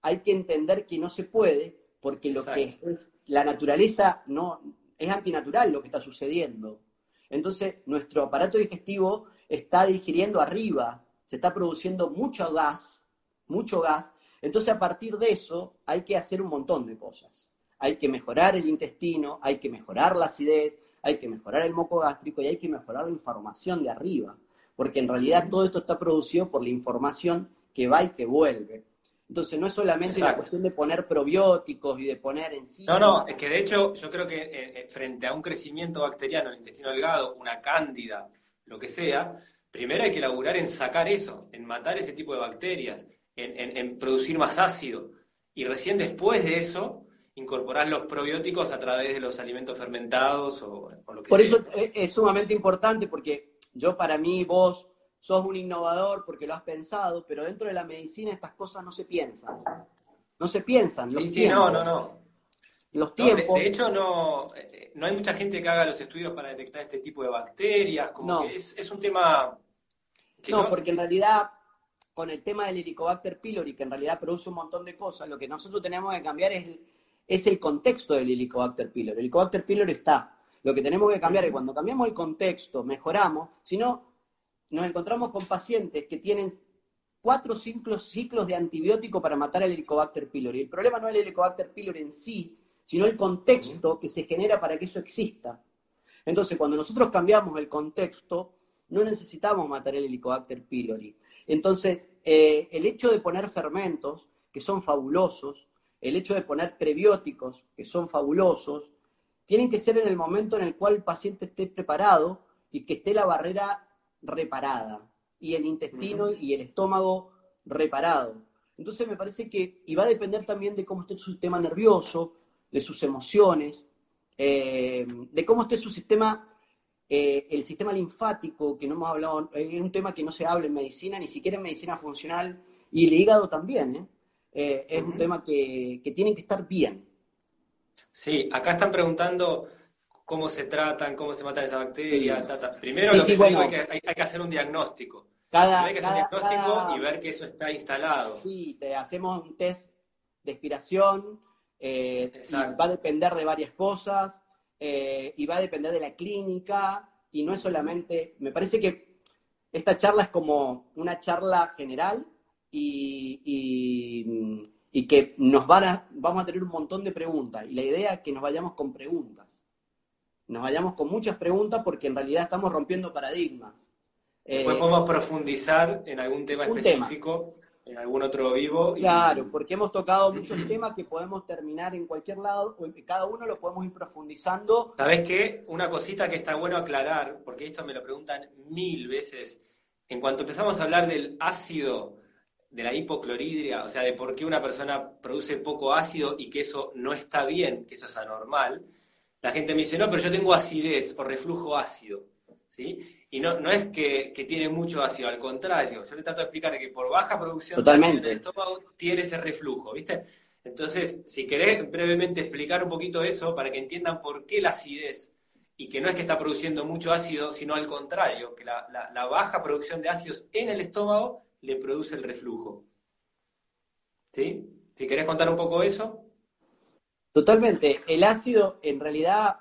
B: hay que entender que no se puede porque lo que es la naturaleza no es antinatural lo que está sucediendo. Entonces nuestro aparato digestivo está digiriendo arriba, se está produciendo mucho gas, mucho gas. Entonces a partir de eso hay que hacer un montón de cosas. Hay que mejorar el intestino, hay que mejorar la acidez, hay que mejorar el moco gástrico y hay que mejorar la información de arriba porque en realidad todo esto está producido por la información que va y que vuelve. Entonces no es solamente la cuestión de poner probióticos y de poner en sí.
A: No, no, es que de hecho yo creo que eh, eh, frente a un crecimiento bacteriano en el intestino delgado, una cándida, lo que sea, primero hay que laburar en sacar eso, en matar ese tipo de bacterias, en, producir más ácido. Y recién después de eso, incorporar los probióticos a través de los alimentos fermentados o, lo que
B: sea. Por eso es sumamente importante porque yo para mí, vos sos un innovador porque lo has pensado, pero dentro de la medicina estas cosas no se piensan. No se piensan.
A: Los sí, no, no, no.
B: Los tiempos.
A: de, hecho, no, eh, no hay mucha gente que haga los estudios para detectar este tipo de bacterias. Como que es, un tema.
B: no, porque en realidad, con el tema del Helicobacter pylori, que en realidad produce un montón de cosas, lo que nosotros tenemos que cambiar es el, es el contexto del Helicobacter pylori. El Helicobacter pylori está lo que tenemos que cambiar es cuando cambiamos el contexto, mejoramos, si no, nos encontramos con pacientes que tienen cuatro ciclos, ciclos de antibiótico para matar al Helicobacter pylori. El problema no es el Helicobacter pylori en sí, sino el contexto que se genera para que eso exista. Entonces, cuando nosotros cambiamos el contexto, no necesitamos matar el Helicobacter pylori. Entonces, eh, el hecho de poner fermentos, que son fabulosos, el hecho de poner prebióticos, que son fabulosos, tienen que ser en el momento en el cual el paciente esté preparado y que esté la barrera reparada y el intestino y el estómago reparado. Entonces me parece que, y va a depender también de cómo esté su sistema nervioso, de sus emociones, eh, de cómo esté su sistema, eh, el sistema linfático, que no hemos hablado, es un tema que no se habla en medicina, ni siquiera en medicina funcional, y el hígado también, ¿eh? es un tema que, que tienen que estar bien.
A: Sí, acá están preguntando cómo se tratan, cómo se matan esas bacterias. Primero lo que digo hay, que, hay, que hacer un diagnóstico. hay que hacer un diagnóstico y ver que eso está instalado.
B: Sí, te hacemos un test de expiración, eh, va a depender de varias cosas, eh, y va a depender de la clínica, y no es solamente, me parece que esta charla es como una charla general y y que nos van a, vamos a tener un montón de preguntas. Y la idea es que nos vayamos con preguntas. Nos vayamos con muchas preguntas porque en realidad estamos rompiendo paradigmas.
A: Después eh, podemos profundizar en algún tema específico, en algún otro vivo.
B: Claro, porque hemos tocado muchos temas que podemos terminar en cualquier lado, cada uno lo podemos ir profundizando.
A: ¿Sabes qué? Una cosita que está bueno aclarar, porque esto me lo preguntan mil veces. En cuanto empezamos a hablar del ácido de la hipocloridria, o sea, de por qué una persona produce poco ácido y que eso no está bien, que eso es anormal, la gente me dice, no, pero yo tengo acidez o reflujo ácido, ¿sí? Y no, no es que, tiene mucho ácido, al contrario, yo le trato de explicar que por baja producción
B: de ácido en
A: el estómago tiene ese reflujo, ¿viste? Entonces, si querés brevemente explicar un poquito eso para que entiendan por qué la acidez y que no es que está produciendo mucho ácido, sino al contrario, que la, la baja producción de ácidos en el estómago le produce el reflujo. ¿Sí? Si querés contar un poco eso.
B: Totalmente. El ácido, en realidad,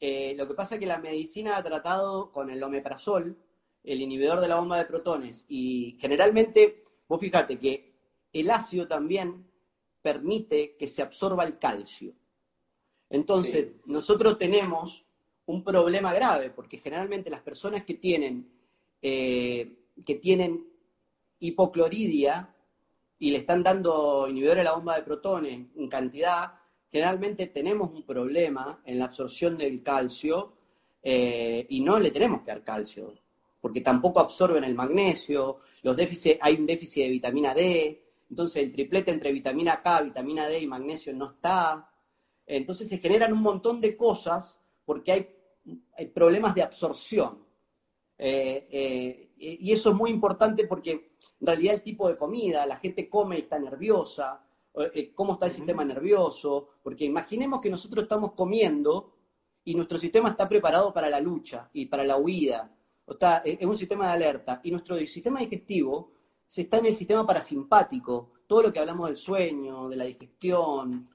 B: eh, lo que pasa es que la medicina ha tratado con el omeprazol, el inhibidor de la bomba de protones, y generalmente, vos fíjate que el ácido también permite que se absorba el calcio. Entonces, nosotros tenemos un problema grave, porque generalmente las personas que tienen, eh, que tienen hipocloridia y le están dando inhibidores de la bomba de protones en cantidad, generalmente tenemos un problema en la absorción del calcio eh, y no le tenemos que dar calcio, porque tampoco absorben el magnesio, los déficits, hay un déficit de vitamina D, entonces el triplete entre vitamina K, vitamina D y magnesio no está. Entonces se generan un montón de cosas porque hay, problemas de absorción. Eh, eh, y eso es muy importante porque en realidad el tipo de comida, la gente come y está nerviosa, eh, cómo está el sistema nervioso, porque imaginemos que nosotros estamos comiendo y nuestro sistema está preparado para la lucha y para la huida, o está, es un sistema de alerta, y nuestro sistema digestivo se está en el sistema parasimpático, todo lo que hablamos del sueño, de la digestión,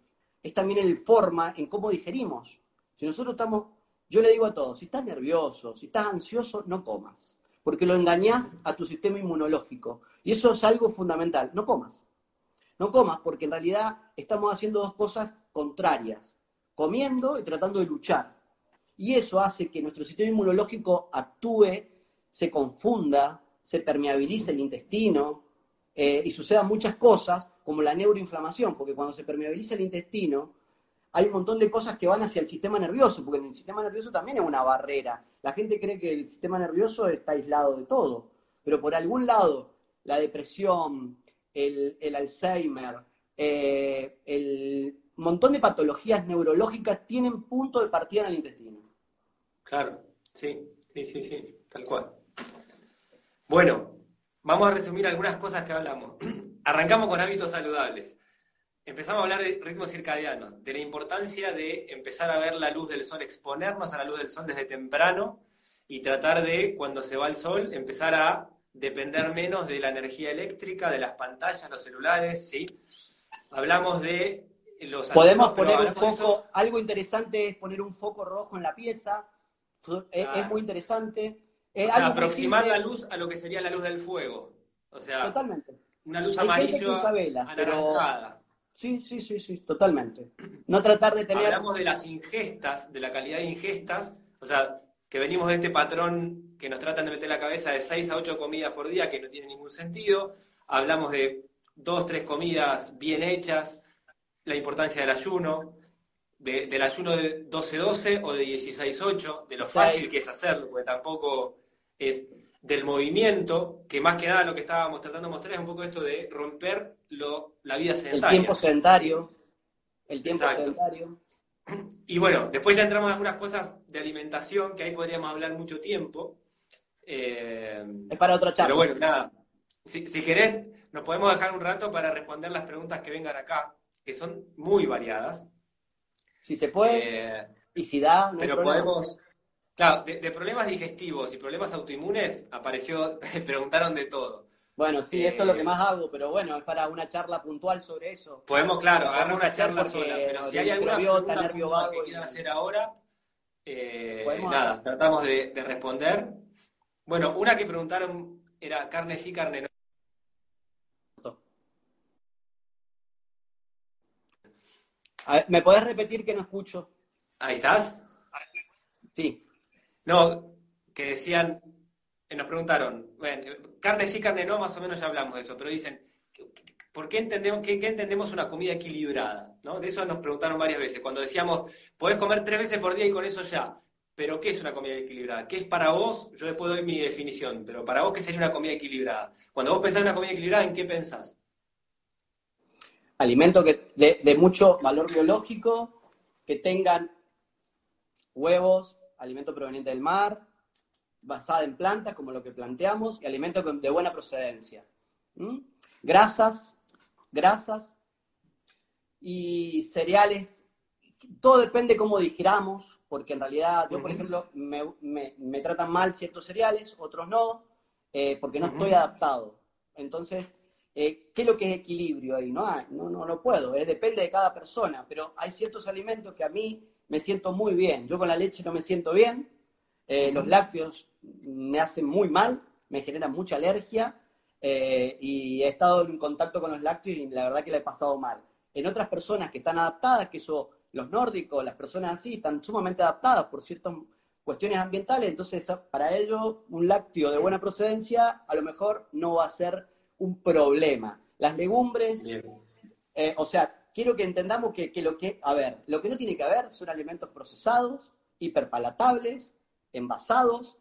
B: es también el forma en cómo digerimos. Si nosotros estamos, yo le digo a todos, si estás nervioso, si estás ansioso, no comas, porque lo engañás a tu sistema inmunológico. Y eso es algo fundamental, no comas. No comas porque en realidad estamos haciendo dos cosas contrarias, comiendo y tratando de luchar. Y eso hace que nuestro sistema inmunológico actúe, se confunda, se permeabilice el intestino eh, y sucedan muchas cosas como la neuroinflamación, porque cuando se permeabiliza el intestino hay un montón de cosas que van hacia el sistema nervioso, porque en el sistema nervioso también es una barrera. La gente cree que el sistema nervioso está aislado de todo, pero por algún lado la depresión, el, Alzheimer, eh, el montón de patologías neurológicas tienen punto de partida en el intestino.
A: Claro, sí, sí, sí, sí, tal cual. Bueno, vamos a resumir algunas cosas que hablamos. Arrancamos con hábitos saludables. Empezamos a hablar de ritmos circadianos, de la importancia de empezar a ver la luz del sol, exponernos a la luz del sol desde temprano y tratar de, cuando se va el sol, empezar a depender menos de la energía eléctrica, de las pantallas, los celulares, ¿sí? Hablamos de los...
B: Podemos poner un foco, algo interesante es poner un foco rojo en la pieza, es, muy interesante.
A: aproximar la luz a lo que sería la luz del fuego. O sea,
B: totalmente.
A: una luz amarilla anaranjada.
B: Sí, sí, sí, sí, totalmente. No tratar de tener...
A: Hablamos de las ingestas, de la calidad de ingestas, o sea, que venimos de este patrón que nos tratan de meter la cabeza de 6 a 8 comidas por día, que no tiene ningún sentido. Hablamos de dos, tres comidas bien hechas, la importancia del ayuno, del ayuno de 12-12 o de 16-8, de lo fácil que es hacerlo, porque tampoco es del movimiento, que más que nada lo que estábamos tratando de mostrar es un poco esto de romper lo, la vida sedentaria.
B: El tiempo sedentario. El tiempo sedentario.
A: Y bueno, después ya entramos en algunas cosas de alimentación, que ahí podríamos hablar mucho tiempo.
B: Eh, es para otra charla.
A: Pero bueno, nada. Si, querés, nos podemos dejar un rato para responder las preguntas que vengan acá, que son muy variadas.
B: Si se puede, eh, y si da.
A: pero podemos. Claro, de, problemas digestivos y problemas autoinmunes apareció, preguntaron de todo.
B: Bueno, sí, eso es lo que eh, más hago, pero bueno, es para una charla puntual sobre eso.
A: Podemos, claro, agarrar una charla sola, pero si hay alguna pregunta que quieran hacer ahora, eh, nada, tratamos de, responder. Bueno, una que preguntaron era carne sí, carne no.
B: ¿Me podés repetir que no escucho?
A: Ahí estás.
B: Sí.
A: No, que decían, eh, nos preguntaron, bueno, carne sí, carne no, más o menos ya hablamos de eso, pero dicen, ¿por qué entendemos, qué, entendemos una comida equilibrada? ¿no? De eso nos preguntaron varias veces, cuando decíamos, podés comer tres veces por día y con eso ya, pero ¿qué es una comida equilibrada? ¿Qué es para vos? Yo después doy mi definición, pero para vos, ¿qué sería una comida equilibrada? Cuando vos pensás en una comida equilibrada, ¿en qué pensás?
B: Alimentos que, de, de mucho valor biológico, que tengan huevos, alimento proveniente del mar, basada en plantas, como lo que planteamos, y alimento de buena procedencia. Grasas, grasas y cereales. Todo depende cómo digiramos, porque en realidad yo, por ejemplo, me, tratan mal ciertos cereales, otros no, eh, porque no estoy adaptado. Entonces, eh, ¿qué es lo que es equilibrio ahí? No, no, no, no puedo, eh, depende de cada persona, pero hay ciertos alimentos que a mí me siento muy bien. Yo con la leche no me siento bien, los lácteos me hacen muy mal, me generan mucha alergia y he estado en contacto con los lácteos y la verdad que la he pasado mal. En otras personas que están adaptadas, que son los nórdicos, las personas así, están sumamente adaptadas por ciertas cuestiones ambientales, entonces para ellos un lácteo de buena procedencia a lo mejor no va a ser un problema. Las legumbres, eh, o sea, quiero que entendamos que, que, lo que, a ver, lo que no tiene que haber son alimentos procesados, hiperpalatables, envasados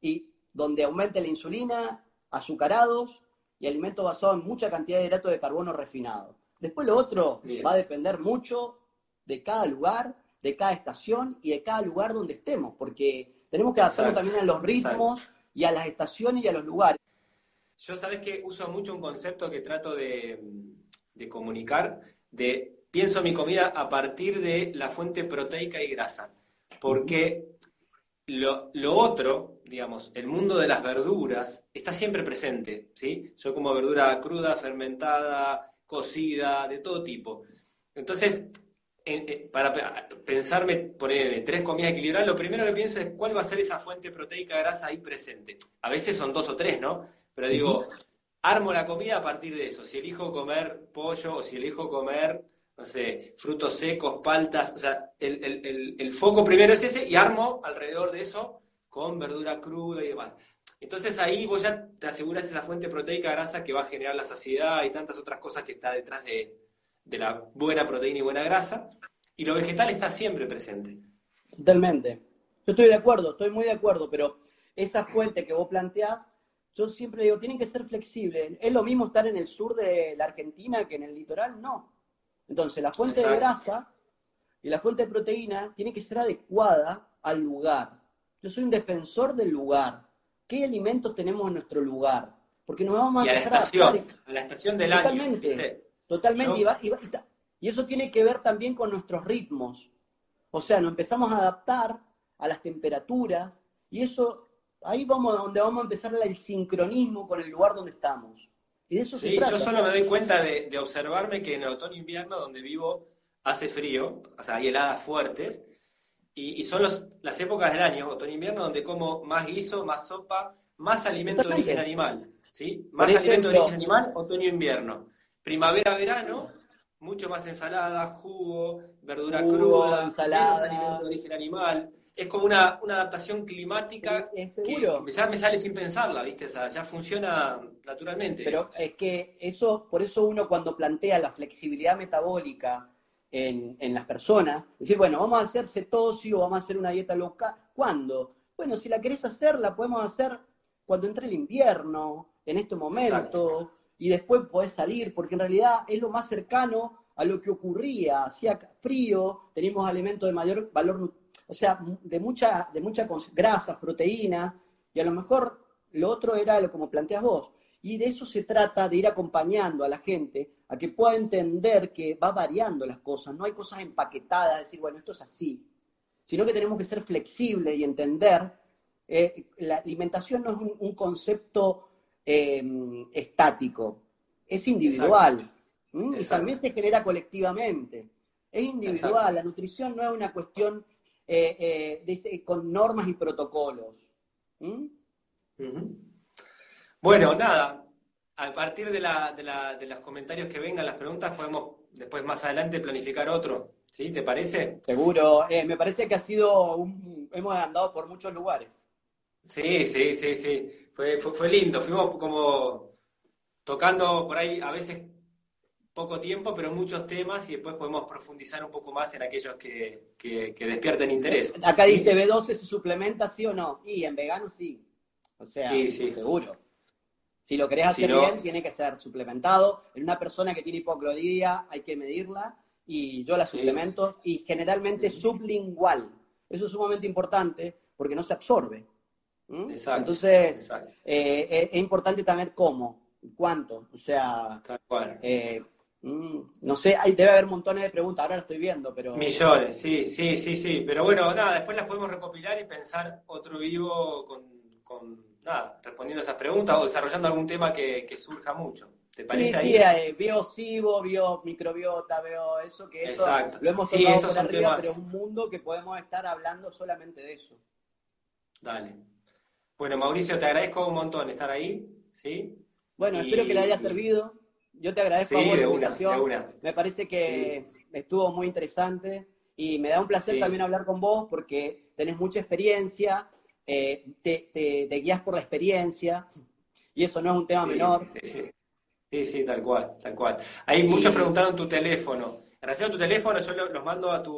B: y donde aumente la insulina, azucarados y alimentos basados en mucha cantidad de hidratos de carbono refinado. Después lo otro va a depender mucho de cada lugar, de cada estación y de cada lugar donde estemos, porque tenemos que adaptarnos también a los ritmos y a las estaciones y a los lugares.
A: Yo sabes que uso mucho un concepto que trato de, comunicar, de pienso mi comida a partir de la fuente proteica y grasa, porque lo, lo, otro, digamos, el mundo de las verduras está siempre presente, ¿sí? Yo como verdura cruda, fermentada, cocida, de todo tipo. Entonces, para pensarme, poner tres comidas equilibradas, lo primero que pienso es cuál va a ser esa fuente proteica grasa ahí presente. A veces son dos o tres, ¿no? Pero digo, armo la comida a partir de eso. Si elijo comer pollo o si elijo comer, no sé, frutos secos, paltas, o sea, el, foco primero es ese y armo alrededor de eso con verdura cruda y demás. Entonces ahí vos ya te aseguras esa fuente proteica grasa que va a generar la saciedad y tantas otras cosas que está detrás de, de la buena proteína y buena grasa, y lo vegetal está siempre presente.
B: Totalmente. Yo estoy de acuerdo, estoy muy de acuerdo, pero esa fuente que vos planteás, yo siempre digo, tienen que ser flexibles. ¿Es lo mismo estar en el sur de la Argentina que en el litoral? No. Entonces, la fuente de grasa y la fuente de proteína tiene que ser adecuada al lugar. Yo soy un defensor del lugar. ¿Qué alimentos tenemos en nuestro lugar? Porque nos vamos a,
A: y a la estación, a, la estación del
B: Totalmente. año. Totalmente, y, eso tiene que ver también con nuestros ritmos. O sea, nos empezamos a adaptar a las temperaturas y eso, ahí vamos donde vamos a empezar el sincronismo con el lugar donde estamos. Y de eso
A: sí, yo solo me doy cuenta de, observarme que en el otoño-invierno, donde vivo, hace frío, o sea, hay heladas fuertes, y, son las épocas del año, otoño-invierno, donde como más guiso, más sopa, más alimento de origen animal. ¿sí? Más alimento de origen animal, otoño-invierno. Primavera-verano, mucho más ensalada, jugo, verdura cruda, ensalada. menos de origen animal. Es como una, adaptación climática
B: seguro?
A: que ya me sale sin pensarla, ¿viste? O sea, ya funciona naturalmente.
B: Pero es que eso, por eso uno cuando plantea la flexibilidad metabólica en, las personas, decir, bueno, vamos a hacer cetosis o vamos a hacer una dieta local, ¿cuándo? Bueno, si la querés hacer, la podemos hacer cuando entre el invierno, en este momento, y después podés salir, porque en realidad es lo más cercano a lo que ocurría. Hacía frío, teníamos alimentos de mayor valor, o sea, de mucha, de mucha grasas, proteínas, y a lo mejor lo otro era lo como planteas vos. Y de eso se trata, de ir acompañando a la gente a que pueda entender que va variando las cosas. No hay cosas empaquetadas, decir, bueno, esto es así. Sino que tenemos que ser flexibles y entender. Eh, la alimentación no es un concepto Em, estático, es individual. Y también se genera colectivamente. Es individual, la nutrición no es una cuestión eh, eh, con normas y protocolos.
A: Bueno, nada, a partir de, de, los comentarios que vengan, las preguntas, podemos después más adelante planificar otro. ¿Sí? ¿Te parece?
B: Seguro. Eh, me parece que ha sido un... hemos andado por muchos lugares.
A: Sí, sí, sí, sí fue, fue, lindo, fuimos como tocando por ahí a veces poco tiempo, pero muchos temas y después podemos profundizar un poco más en aquellos que, que, despierten interés.
B: Acá dice B12 se suplementa, sí o no. Y en vegano sí. O sea, seguro. Si lo querés hacer bien, tiene que ser suplementado. En una persona que tiene hipocloridia hay que medirla y yo la suplemento y generalmente sublingual. Eso es sumamente importante porque no se absorbe.
A: Exacto,
B: Entonces, eh, es, importante también cómo, cuánto. O sea,
A: Tal cual.
B: Eh, mm, no sé, hay, debe haber montones de preguntas, ahora lo estoy viendo, pero...
A: Millones, sí, sí, sí, sí. Pero bueno, nada, después las podemos recopilar y pensar otro vivo con, nada, respondiendo esas preguntas o desarrollando algún tema que, surja mucho. ¿Te parece
B: sí, sí, eh, veo SIBO, veo microbiota, veo eso, que eso
A: Exacto.
B: lo hemos
A: sí,
B: por arriba, pero es un mundo que podemos estar hablando solamente de eso.
A: Dale. Bueno, Mauricio, te agradezco un montón estar ahí, ¿sí?
B: Bueno, espero que le haya servido. Yo te agradezco
A: por
B: la invitación. Me parece que estuvo muy interesante y me da un placer también hablar con vos porque tenés mucha experiencia, eh, te, guías por la experiencia y eso no es un tema menor.
A: Sí, sí, tal cual, tal cual. Hay muchos preguntando en tu teléfono. En relación a tu teléfono, yo los mando a tu,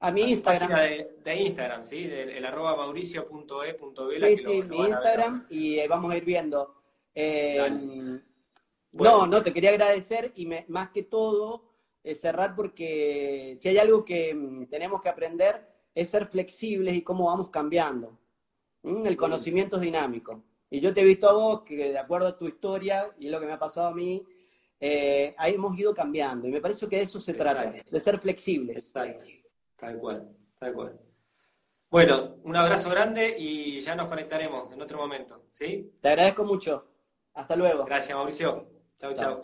B: a mi Instagram.
A: De, Instagram, ¿sí? El, arroba mauricio.e.vela.
B: Sí, sí, mi Instagram y eh, vamos a ir viendo. Eh, no, no, te quería agradecer y más que todo eh, cerrar porque si hay algo que mm, tenemos que aprender es ser flexibles y cómo vamos cambiando. El conocimiento es dinámico. Y yo te he visto a vos que de acuerdo a tu historia y lo que me ha pasado a mí, ahí hemos ido cambiando. Y me parece que de eso se trata, de ser flexibles.
A: Exacto. Tal cual, tal cual. Bueno, un abrazo grande y ya nos conectaremos en otro momento, ¿sí?
B: Te agradezco mucho. Hasta luego.
A: Gracias, Mauricio. Chau, chau.